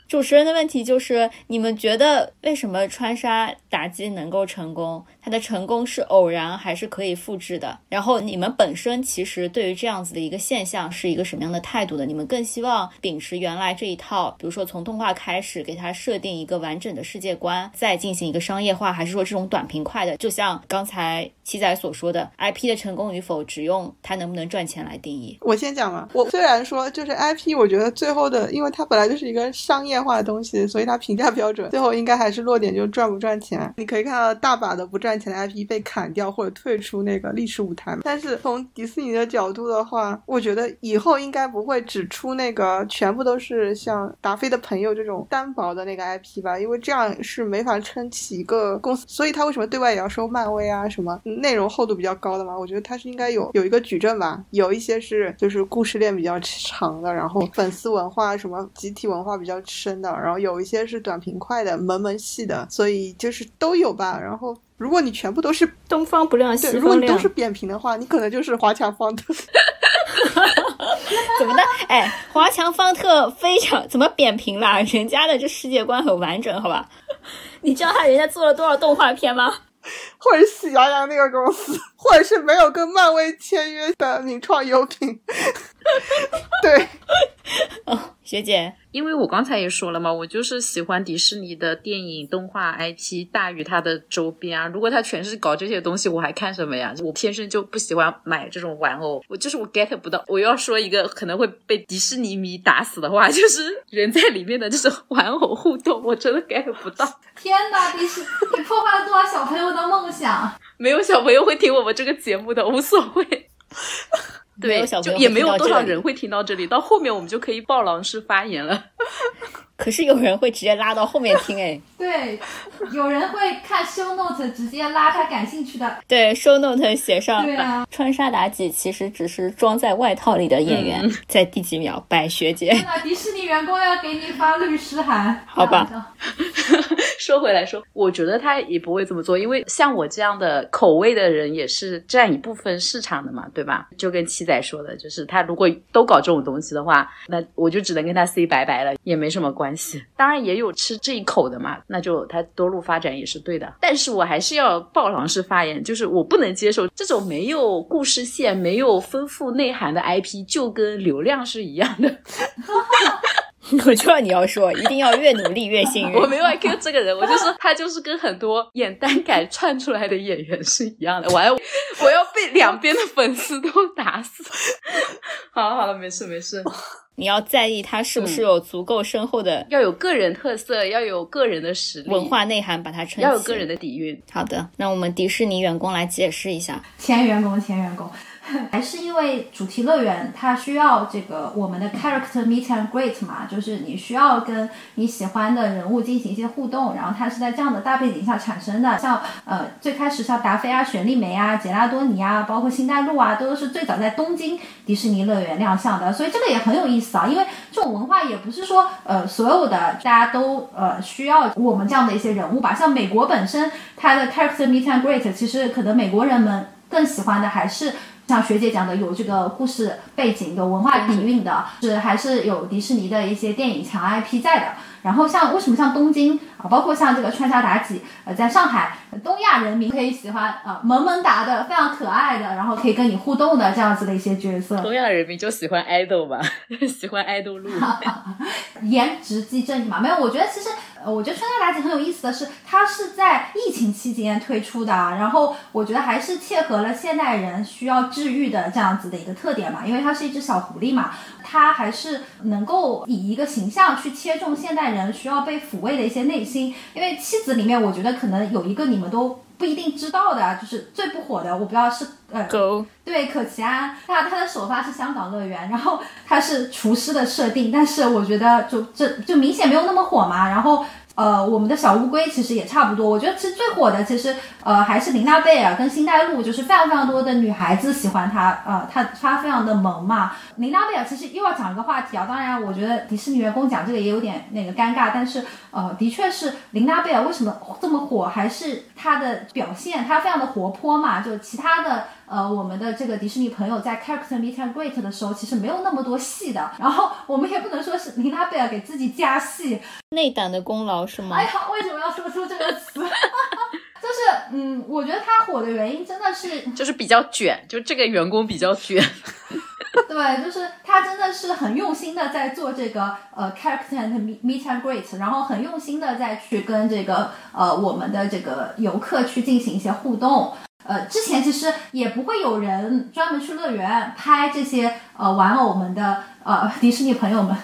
B: 主持人的问题就是：你们觉得为什么川沙打击能够成功？它的成功是偶然还是可以复制的？然后你们本身其实对于这样子的一个现象是一个什么样的态度的？你们更希望秉持原来这一套，比如说从动画开始给它设定一个完整的世界观，再进行一个商业化，还是说这种短平快的？就像刚才七仔所说的，IP 的成功与否只用它能不能赚钱来定义。
C: 我先讲嘛，我虽然说就是 IP，我觉得最后的，因为它本来就是一个商业化的东西，所以它评价标准最后应该还是落点就赚不赚钱。你可以看到大把的不赚钱的 IP 被砍掉或者退出那个历史舞台。但是从迪士尼的角度的话，我觉得以后应该不会只出那个全部都是像达菲的朋友这种单薄的那个 IP 吧，因为这样是没法撑起一个公司。所以它为什么对外也要收漫威啊什么内容厚度比较高的嘛？我觉得它是应该有有一个矩阵吧，有一些是就是故事链比较长的，然后粉丝文化什么集体文化比较深的，然后有一些是短平快的萌萌系的，所以就是都有吧。然后如果你全部都是
B: 东方不亮西
C: 对，如果你都是，扁平的话，你可能就是华强方特。<laughs>
B: 怎么的？哎，华强方特非常怎么扁平啦？人家的这世界观很完整，好吧？你知道他人家做了多少动画片吗？<laughs>
C: 或者喜羊羊那个公司，或者是没有跟漫威签约的名创优品。<laughs> 对，
B: 学姐，
D: 因为我刚才也说了嘛，我就是喜欢迪士尼的电影动画 IP 大于它的周边啊。如果它全是搞这些东西，我还看什么呀？我天生就不喜欢买这种玩偶，我就是我 get 不到。我要说一个可能会被迪士尼迷打死的话，<laughs> 就是人在里面的这种玩偶互动，我真的 get 不到。
E: 天哪，迪士你破坏了多少小朋友的梦想？
D: 没有小朋友会听我们这个节目的，无所谓。对就也没有多少人会听到这里。到后面我们就可以爆狼式发言了。
B: 可是有人会直接拉到后面听哎。<laughs>
E: 对，有人会看 show note 直接拉他感兴趣的。
B: 对，show note 写上。
E: 对啊。
B: 川沙妲己其实只是装在外套里的演员，在第几秒？白学姐。
E: 那迪士尼员工要给你发律师函。<laughs>
B: 好吧。<laughs>
D: 说回来说，我觉得他也不会这么做，因为像我这样的口味的人也是占一部分市场的嘛，对吧？就跟七仔说的，就是他如果都搞这种东西的话，那我就只能跟他 say 拜拜了，也没什么关关系。当然也有吃这一口的嘛，那就他多路发展也是对的。但是我还是要爆狼式发言，就是我不能接受这种没有故事线、没有丰富内涵的 IP，就跟流量是一样的。<laughs>
B: 我知道你要说，一定要越努力越幸运。<laughs>
D: 我没有 Q 这个人，我就是他，就是跟很多演单改串出来的演员是一样的。我要我要被两边的粉丝都打死。<laughs> 好了好了，没事没事。
B: 你要在意他是不是有足够深厚的，
D: 要有个人特色，要有个人的实力、
B: 文化内涵，把它撑起。
D: 要有个人的底蕴。
B: 好的，那我们迪士尼员工来解释一下，
E: 前员工，前员工。<laughs> 还是因为主题乐园它需要这个我们的 character meet and greet 嘛，就是你需要跟你喜欢的人物进行一些互动，然后它是在这样的大背景下产生的。像呃最开始像达菲啊、雪莉梅啊、杰拉多尼啊，包括星黛露啊，都是最早在东京迪士尼乐园亮相的。所以这个也很有意思啊，因为这种文化也不是说呃所有的大家都呃需要我们这样的一些人物吧。像美国本身它的 character meet and greet，其实可能美国人们更喜欢的还是。像学姐讲的，有这个故事背景、有文化底蕴的，是还是有迪士尼的一些电影强 IP 在的。然后像为什么像东京啊，包括像这个川沙妲己，呃，在上海，东亚人民可以喜欢啊萌萌哒的、非常可爱的，然后可以跟你互动的这样子的一些角色。
D: 东亚人民就喜欢 idol 吧，<laughs> 喜欢 idol 路，<laughs>
E: 颜值即正义嘛。没有，我觉得其实。呃，我觉得川沙妲己很有意思的是，它是在疫情期间推出的，然后我觉得还是切合了现代人需要治愈的这样子的一个特点嘛，因为它是一只小狐狸嘛，它还是能够以一个形象去切中现代人需要被抚慰的一些内心。因为妻子里面，我觉得可能有一个你们都不一定知道的，就是最不火的，我不知道是呃
B: 狗
E: 对可奇安，他他的首发是香港乐园，然后他是厨师的设定，但是我觉得就这就明显没有那么火嘛，然后。呃，我们的小乌龟其实也差不多。我觉得其实最火的，其实呃还是琳娜贝尔跟星黛露，就是非常非常多的女孩子喜欢她。呃，她她非常的萌嘛。琳娜贝尔其实又要讲一个话题啊，当然我觉得迪士尼员工讲这个也有点那个尴尬，但是呃的确是琳娜贝尔为什么这么火，还是她的表现，她非常的活泼嘛。就其他的。呃，我们的这个迪士尼朋友在 Character Meet and Greet 的时候，其实没有那么多戏的。然后我们也不能说是琳娜贝尔给自己加戏，<laughs>
B: 内胆的功劳是吗？
E: 哎呀，为什么要说出这个词？就是嗯，我觉得他火的原因真的是 <laughs>
D: 就是比较卷，就这个员工比较卷。<laughs>
E: 对，就是他真的是很用心的在做这个呃 Character Meet and Greet，然后很用心的在去跟这个呃我们的这个游客去进行一些互动。呃，之前其实也不会有人专门去乐园拍这些呃玩偶们的呃迪士尼朋友们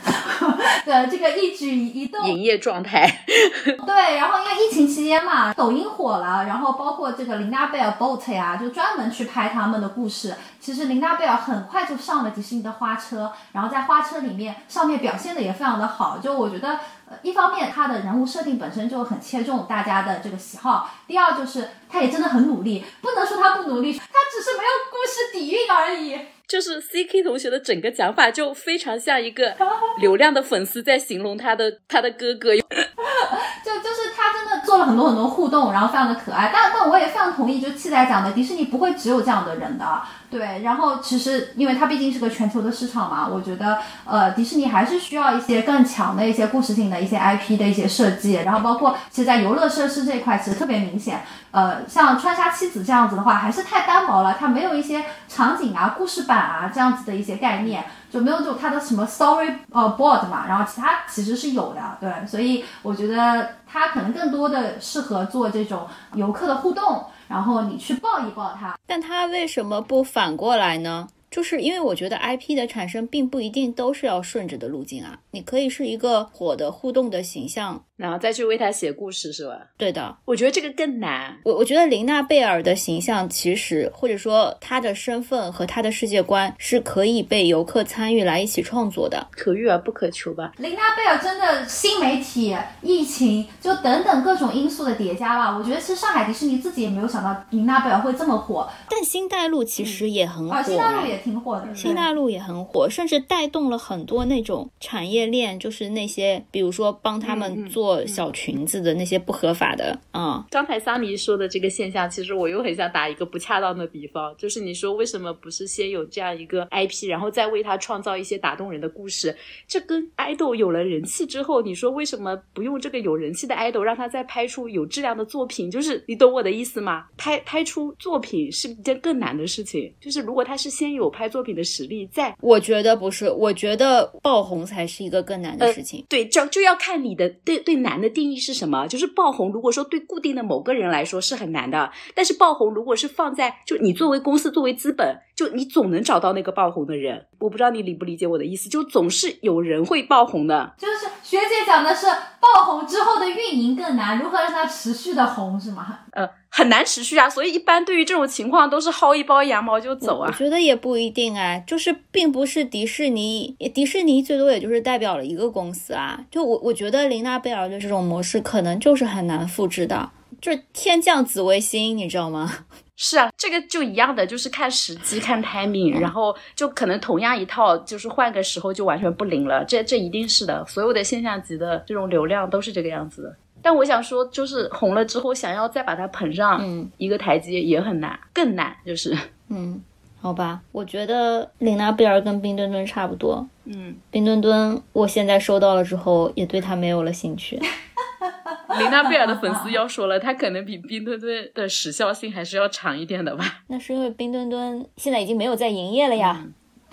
E: 的这个一举一动
D: 营业状态。
E: 对，然后因为疫情期间嘛，抖音火了，然后包括这个琳娜贝尔 boat 呀，就专门去拍他们的故事。其实琳娜贝尔很快就上了迪士尼的花车，然后在花车里面上面表现的也非常的好。就我觉得。一方面，他的人物设定本身就很切中大家的这个喜好；第二，就是他也真的很努力，不能说他不努力，他只是没有故事底蕴而已。
D: 就是 C K 同学的整个讲法就非常像一个流量的粉丝在形容他的他的哥哥，<laughs> 就
E: 就是他真的做了很多很多互动，然后非常的可爱。但但我也非常同意，就七仔讲的，迪士尼不会只有这样的人的。对，然后其实因为它毕竟是个全球的市场嘛，我觉得呃迪士尼还是需要一些更强的一些故事性的一些 IP 的一些设计，然后包括其实，在游乐设施这一块其实特别明显，呃像川沙妻子这样子的话还是太单薄了，它没有一些场景啊、故事板啊这样子的一些概念，就没有就它的什么 story 呃 board 嘛，然后其他其实是有的，对，所以我觉得它可能更多的适合做这种游客的互动。然后你去抱一抱他，
B: 但他为什么不反过来呢？就是因为我觉得 IP 的产生并不一定都是要顺着的路径啊，你可以是一个火的互动的形象，
D: 然后再去为他写故事，是吧？
B: 对的。
D: 我觉得这个更难。
B: 我我觉得琳娜贝尔的形象其实或者说她的身份和她的世界观是可以被游客参与来一起创作的。
D: 可遇而不可求吧。
E: 琳娜贝尔真的新媒体、疫情就等等各种因素的叠加吧，我觉得其实上海迪士尼自己也没有想到琳娜贝尔会这么火，
B: 但新大陆其实也很火、
E: 啊，新大陆也挺火的，
B: 新大陆也很火，甚至带动了很多那种产业链，就是那些比如说帮他们做小裙子的那些不合法的啊。
D: 刚才桑尼说的这个现象，其实我又很想打一个不恰当的比方，就是你说为什么不是先有这样一个 IP，然后再为他创造一些打动人的故事？这跟爱豆有了人气之后，你说为什么不用这个有人气的爱豆，让他再拍出有质量的作品？就是你懂我的意思吗？拍拍出作品是一件更难的事情，就是如果他是先有拍作品的实力，在
B: 我觉得不是，我觉得爆红才是一个更难的事情。
D: 对，就就要看你的对对难的定义是什么。就是爆红，如果说对固定的某个人来说是很难的，但是爆红如果是放在就你作为公司作为资本，就你总能找到那个爆红的人。我不知道你理不理解我的意思，就总是有人会爆红的。
E: 就是学姐讲的是爆红之后的运营更难，如何让它持续的红是吗？
D: 呃，很难持续啊，所以一般对于这种情况都是薅一包羊毛就走啊。
B: 我觉得也不一定啊，就是并不是迪士尼，迪士尼最多也就是代表了一个公司啊。就我我觉得琳娜贝尔的这种模式可能就是很难复制的，就是天降紫微星，你知道吗？
D: 是啊，这个就一样的，就是看时机、看 timing，然后就可能同样一套，就是换个时候就完全不灵了。这这一定是的，所有的现象级的这种流量都是这个样子的。但我想说，就是红了之后，想要再把它捧上一个台阶也很难，更难就是。
B: 嗯，好吧，我觉得琳娜贝尔跟冰墩墩差不多。
D: 嗯，
B: 冰墩墩，我现在收到了之后，也对他没有了兴趣。<laughs>
D: 琳娜贝尔的粉丝要说了，他可能比冰墩墩的时效性还是要长一点的吧？
B: 那是因为冰墩墩现在已经没有在营业了呀。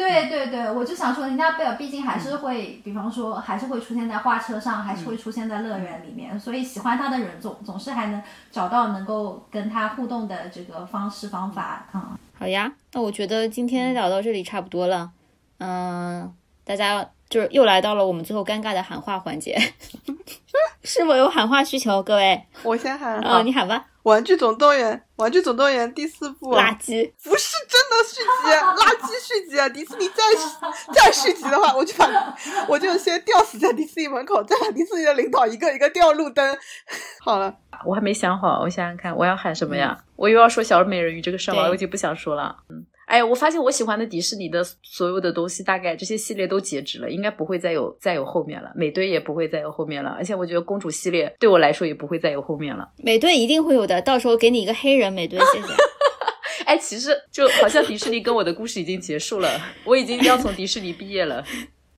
E: 对对对，我就想说，林娜贝尔毕竟还是会，比方说还是会出现在花车上，还是会出现在乐园里面，所以喜欢他的人总总是还能找到能够跟他互动的这个方式方法啊。
B: 好呀，那我觉得今天聊到这里差不多了。嗯，大家就是又来到了我们最后尴尬的喊话环节，<laughs> 是否有喊话需求？各位，
C: 我先喊
B: 嗯、
C: 啊，
B: 你喊吧。
C: 玩具总动员》《玩具总动员》第四部啊
B: 垃圾，
C: 不是真的续集，垃圾续集啊！迪士尼再再续集的话，我就把我就先吊死在迪士尼门口，再把迪士尼的领导一个一个吊路灯。好了，
D: 我还没想好，我想想看，我要喊什么呀？我又要说小美人鱼这个事儿了，我已经不想说了。嗯，哎，我发现我喜欢的迪士尼的所有的东西，大概这些系列都截止了，应该不会再有再有后面了。美队也不会再有后面了，而且我觉得公主系列对我来说也不会再有后面了。
B: 美队一定会有的，到时候给你一个黑人美队，谢谢。
D: 哎，其实就好像迪士尼跟我的故事已经结束了，我已经要从迪士尼毕业了。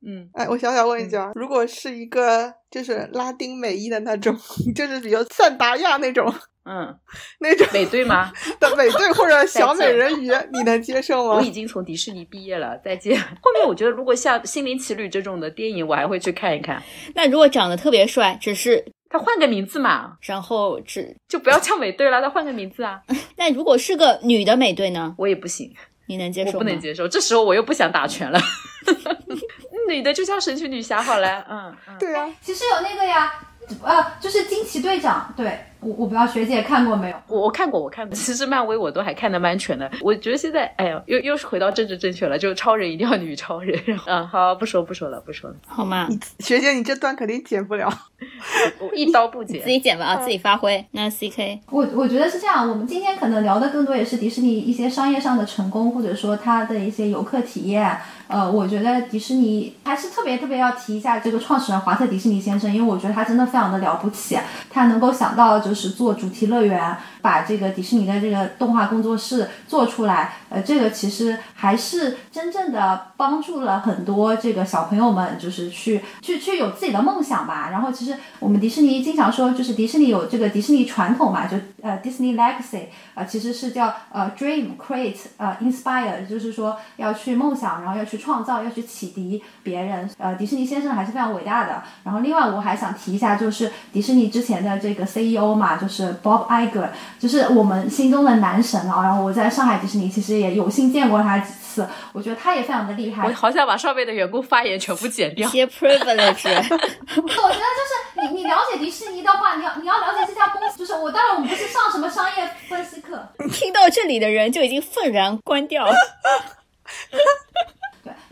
D: 嗯，
C: 哎，我想想问一句啊，如果是一个就是拉丁美裔的那种，<laughs> 就是比较赞达亚那种
D: 嗯，
C: 那种
D: 美队吗？<laughs>
C: 的美队或者 <laughs> 小美人鱼，你能接受吗
D: 我已？经从迪士尼毕业了，再见。<laughs> 后面我觉得如果像《心灵奇旅》这种的电影，我还会去看一看。
B: 那如果长得特别帅，只是
D: 他换个名字嘛，
B: 然后只
D: 就不要叫美队了，他换个名字啊，
B: 那如果是个女的美队呢？
D: 我也不行，
B: 你能接受吗？
D: 我不能接受。这时候我又不想打拳了，女的就叫神奇女侠好了。嗯嗯，
C: 对啊，
E: 其实有那个呀，呃，就是惊奇队长，对我我不知道学姐看过没有？
D: 我我看过，我看过。<laughs> 其实漫威我都还看得蛮全的。我觉得现在，哎呀，又又是回到政治正确了，就超人一定要女超人。<laughs> 嗯，好，不说不说了，不说了，
B: 好吗？
C: 学姐，你这段肯定剪不了。<laughs>
D: 我一刀不剪自。
B: 己剪吧啊，自己发挥。那 C K，
E: 我我觉得是这样，我们今天可能聊的更多也是迪士尼一些商业上的成功，或者说它的一些游客体验。呃，我觉得迪士尼还是特别特别要提一下这个创始人华特迪士尼先生，因为我觉得他真的非常的了不起，他能够想到就是是做主题乐园，把这个迪士尼的这个动画工作室做出来，呃，这个其实还是真正的帮助了很多这个小朋友们，就是去去去有自己的梦想吧。然后其实我们迪士尼经常说，就是迪士尼有这个迪士尼传统嘛，就呃 Disney Legacy，呃其实是叫呃 Dream Create 呃 Inspire，就是说要去梦想，然后要去创造，要去启迪别人。呃，迪士尼先生还是非常伟大的。然后另外我还想提一下，就是迪士尼之前的这个 CEO 嘛，就是 Bob Iger，就是我们心中的男神啊。然后我在上海迪士尼其实也有幸见过他几次，我觉得他也非常的厉害。
D: 我好想把上面的员工发言全部剪掉。
B: 一些 privilege，<laughs>
E: 我觉得就是你你了解迪士尼的话，你要你要了解这家公司，就是我当然我们不是上什么商业分析课，
B: 听到这里的人就已经愤然关掉。<laughs>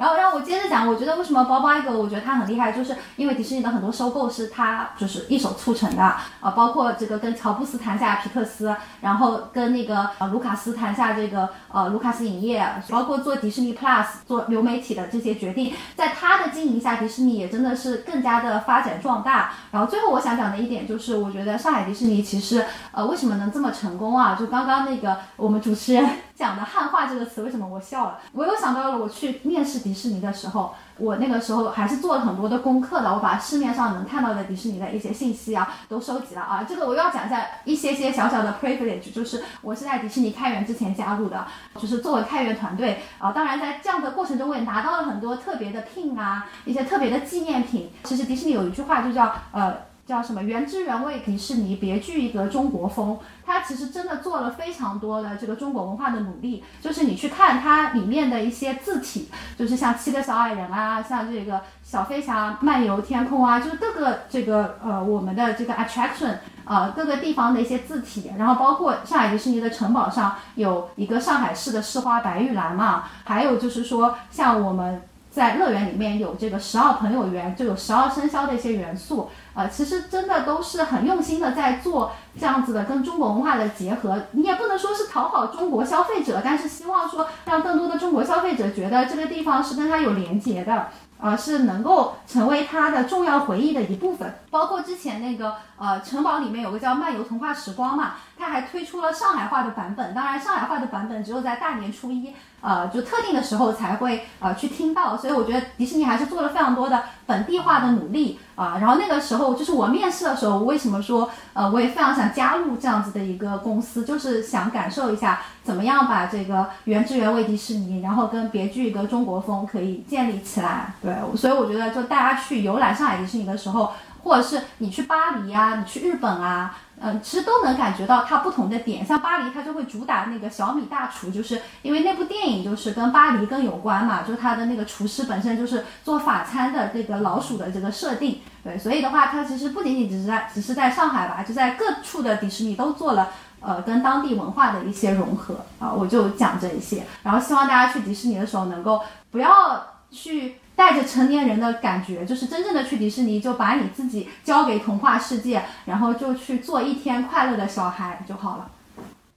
E: 然后让我接着讲，我觉得为什么 Bob Iger，我觉得他很厉害，就是因为迪士尼的很多收购是他就是一手促成的啊，包括这个跟乔布斯谈下皮克斯，然后跟那个呃卢卡斯谈下这个呃卢卡斯影业，包括做迪士尼 Plus 做流媒体的这些决定，在他的经营下，迪士尼也真的是更加的发展壮大。然后最后我想讲的一点就是，我觉得上海迪士尼其实呃为什么能这么成功啊？就刚刚那个我们主持人讲的汉化这个词，为什么我笑了？我又想到了我去面试迪迪士尼的时候，我那个时候还是做了很多的功课的，我把市面上能看到的迪士尼的一些信息啊都收集了啊。这个我又要讲一下一些些小小的 privilege，就是我是在迪士尼开园之前加入的，就是作为开园团队啊。当然在这样的过程中，我也拿到了很多特别的 pin 啊，一些特别的纪念品。其实迪士尼有一句话就叫呃。叫什么？原汁原味迪士尼，别具一格中国风。它其实真的做了非常多的这个中国文化的努力。就是你去看它里面的一些字体，就是像七个小矮人啊，像这个小飞侠漫游天空啊，就是各个这个呃我们的这个 attraction 呃各个地方的一些字体。然后包括上海迪士尼的城堡上有一个上海市的市花白玉兰嘛，还有就是说像我们。在乐园里面有这个十二朋友园，就有十二生肖的一些元素，呃，其实真的都是很用心的在做这样子的跟中国文化的结合。你也不能说是讨好中国消费者，但是希望说让更多的中国消费者觉得这个地方是跟他有连结的。呃，是能够成为他的重要回忆的一部分，包括之前那个呃城堡里面有个叫漫游童话时光嘛，它还推出了上海话的版本，当然上海话的版本只有在大年初一，呃就特定的时候才会呃去听到，所以我觉得迪士尼还是做了非常多的本地化的努力啊。然后那个时候就是我面试的时候，为什么说呃我也非常想加入这样子的一个公司，就是想感受一下怎么样把这个原汁原味迪士尼，然后跟别具一个中国风可以建立起来，对。所以我觉得，就大家去游览上海迪士尼的时候，或者是你去巴黎呀，你去日本啊，嗯，其实都能感觉到它不同的点。像巴黎，它就会主打那个小米大厨，就是因为那部电影就是跟巴黎更有关嘛，就是它的那个厨师本身就是做法餐的这个老鼠的这个设定。对，所以的话，它其实不仅仅只是在只是在上海吧，就在各处的迪士尼都做了呃跟当地文化的一些融合啊。我就讲这一些，然后希望大家去迪士尼的时候能够不要去。带着成年人的感觉，就是真正的去迪士尼，就把你自己交给童话世界，然后就去做一天快乐的小孩就好了。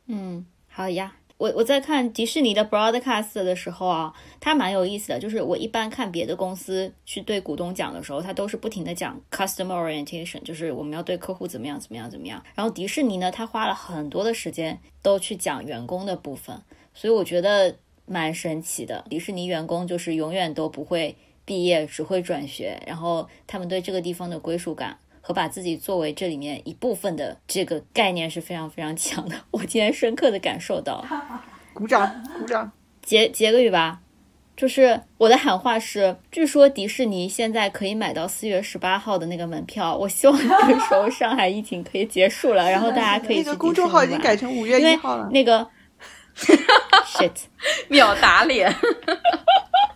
B: 嗯，好呀。我我在看迪士尼的 broadcast 的时候啊，它蛮有意思的。就是我一般看别的公司去对股东讲的时候，它都是不停的讲 customer orientation，就是我们要对客户怎么样怎么样怎么样。然后迪士尼呢，它花了很多的时间都去讲员工的部分，所以我觉得蛮神奇的。迪士尼员工就是永远都不会。毕业只会转学，然后他们对这个地方的归属感和把自己作为这里面一部分的这个概念是非常非常强的。我今天深刻的感受到，
C: 鼓掌鼓掌，
B: 结结个语吧。就是我的喊话是，据说迪士尼现在可以买到四月十八号的那个门票。我希望这个时候上海疫情可以结束了，然后大家可以去迪士尼那
C: 个公众号已经改成五月一号了。
B: 那个，<laughs> shit，
D: 秒打脸。<laughs>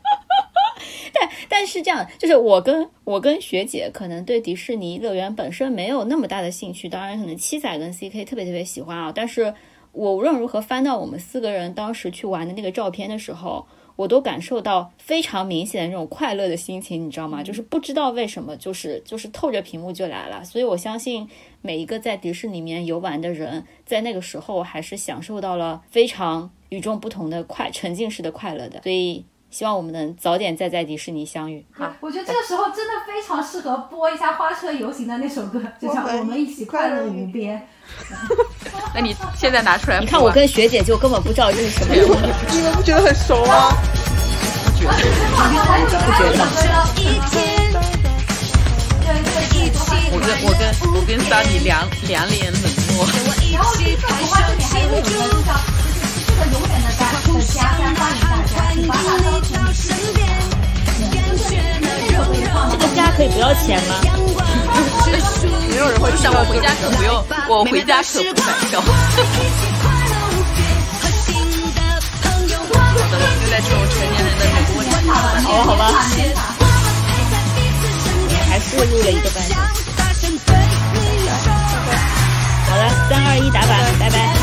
D: <laughs>
B: 但但是这样，就是我跟我跟学姐可能对迪士尼乐园本身没有那么大的兴趣，当然可能七仔跟 CK 特别特别喜欢啊。但是我无论如何翻到我们四个人当时去玩的那个照片的时候，我都感受到非常明显的那种快乐的心情，你知道吗？就是不知道为什么，就是就是透着屏幕就来了。所以我相信每一个在迪士尼里面游玩的人，在那个时候还是享受到了非常与众不同的快沉浸式的快乐的。所以。希望我们能早点再在迪士尼相遇。
E: 好，我觉得这个时候真的非常适合播一下花车游行的那首歌，<laughs> 就像《我们一起快乐无边》。<laughs>
D: 那你现在拿出来，
B: 你看我跟学姐就根本不知道这是什么。
C: 你们不觉得很熟吗？
B: 不觉得。不觉得。
D: 我跟我跟我跟 Sunny 两两脸冷漠。
E: 然后这首花车你还有一首歌叫。永远的家，
B: 这个虾可以不要钱吗？
C: 没有人会
F: 说我回家可不用，我回家可不敢笑。好的，吧好吧。还是录了一个半小时。
G: 好了，三二一，打板，拜拜。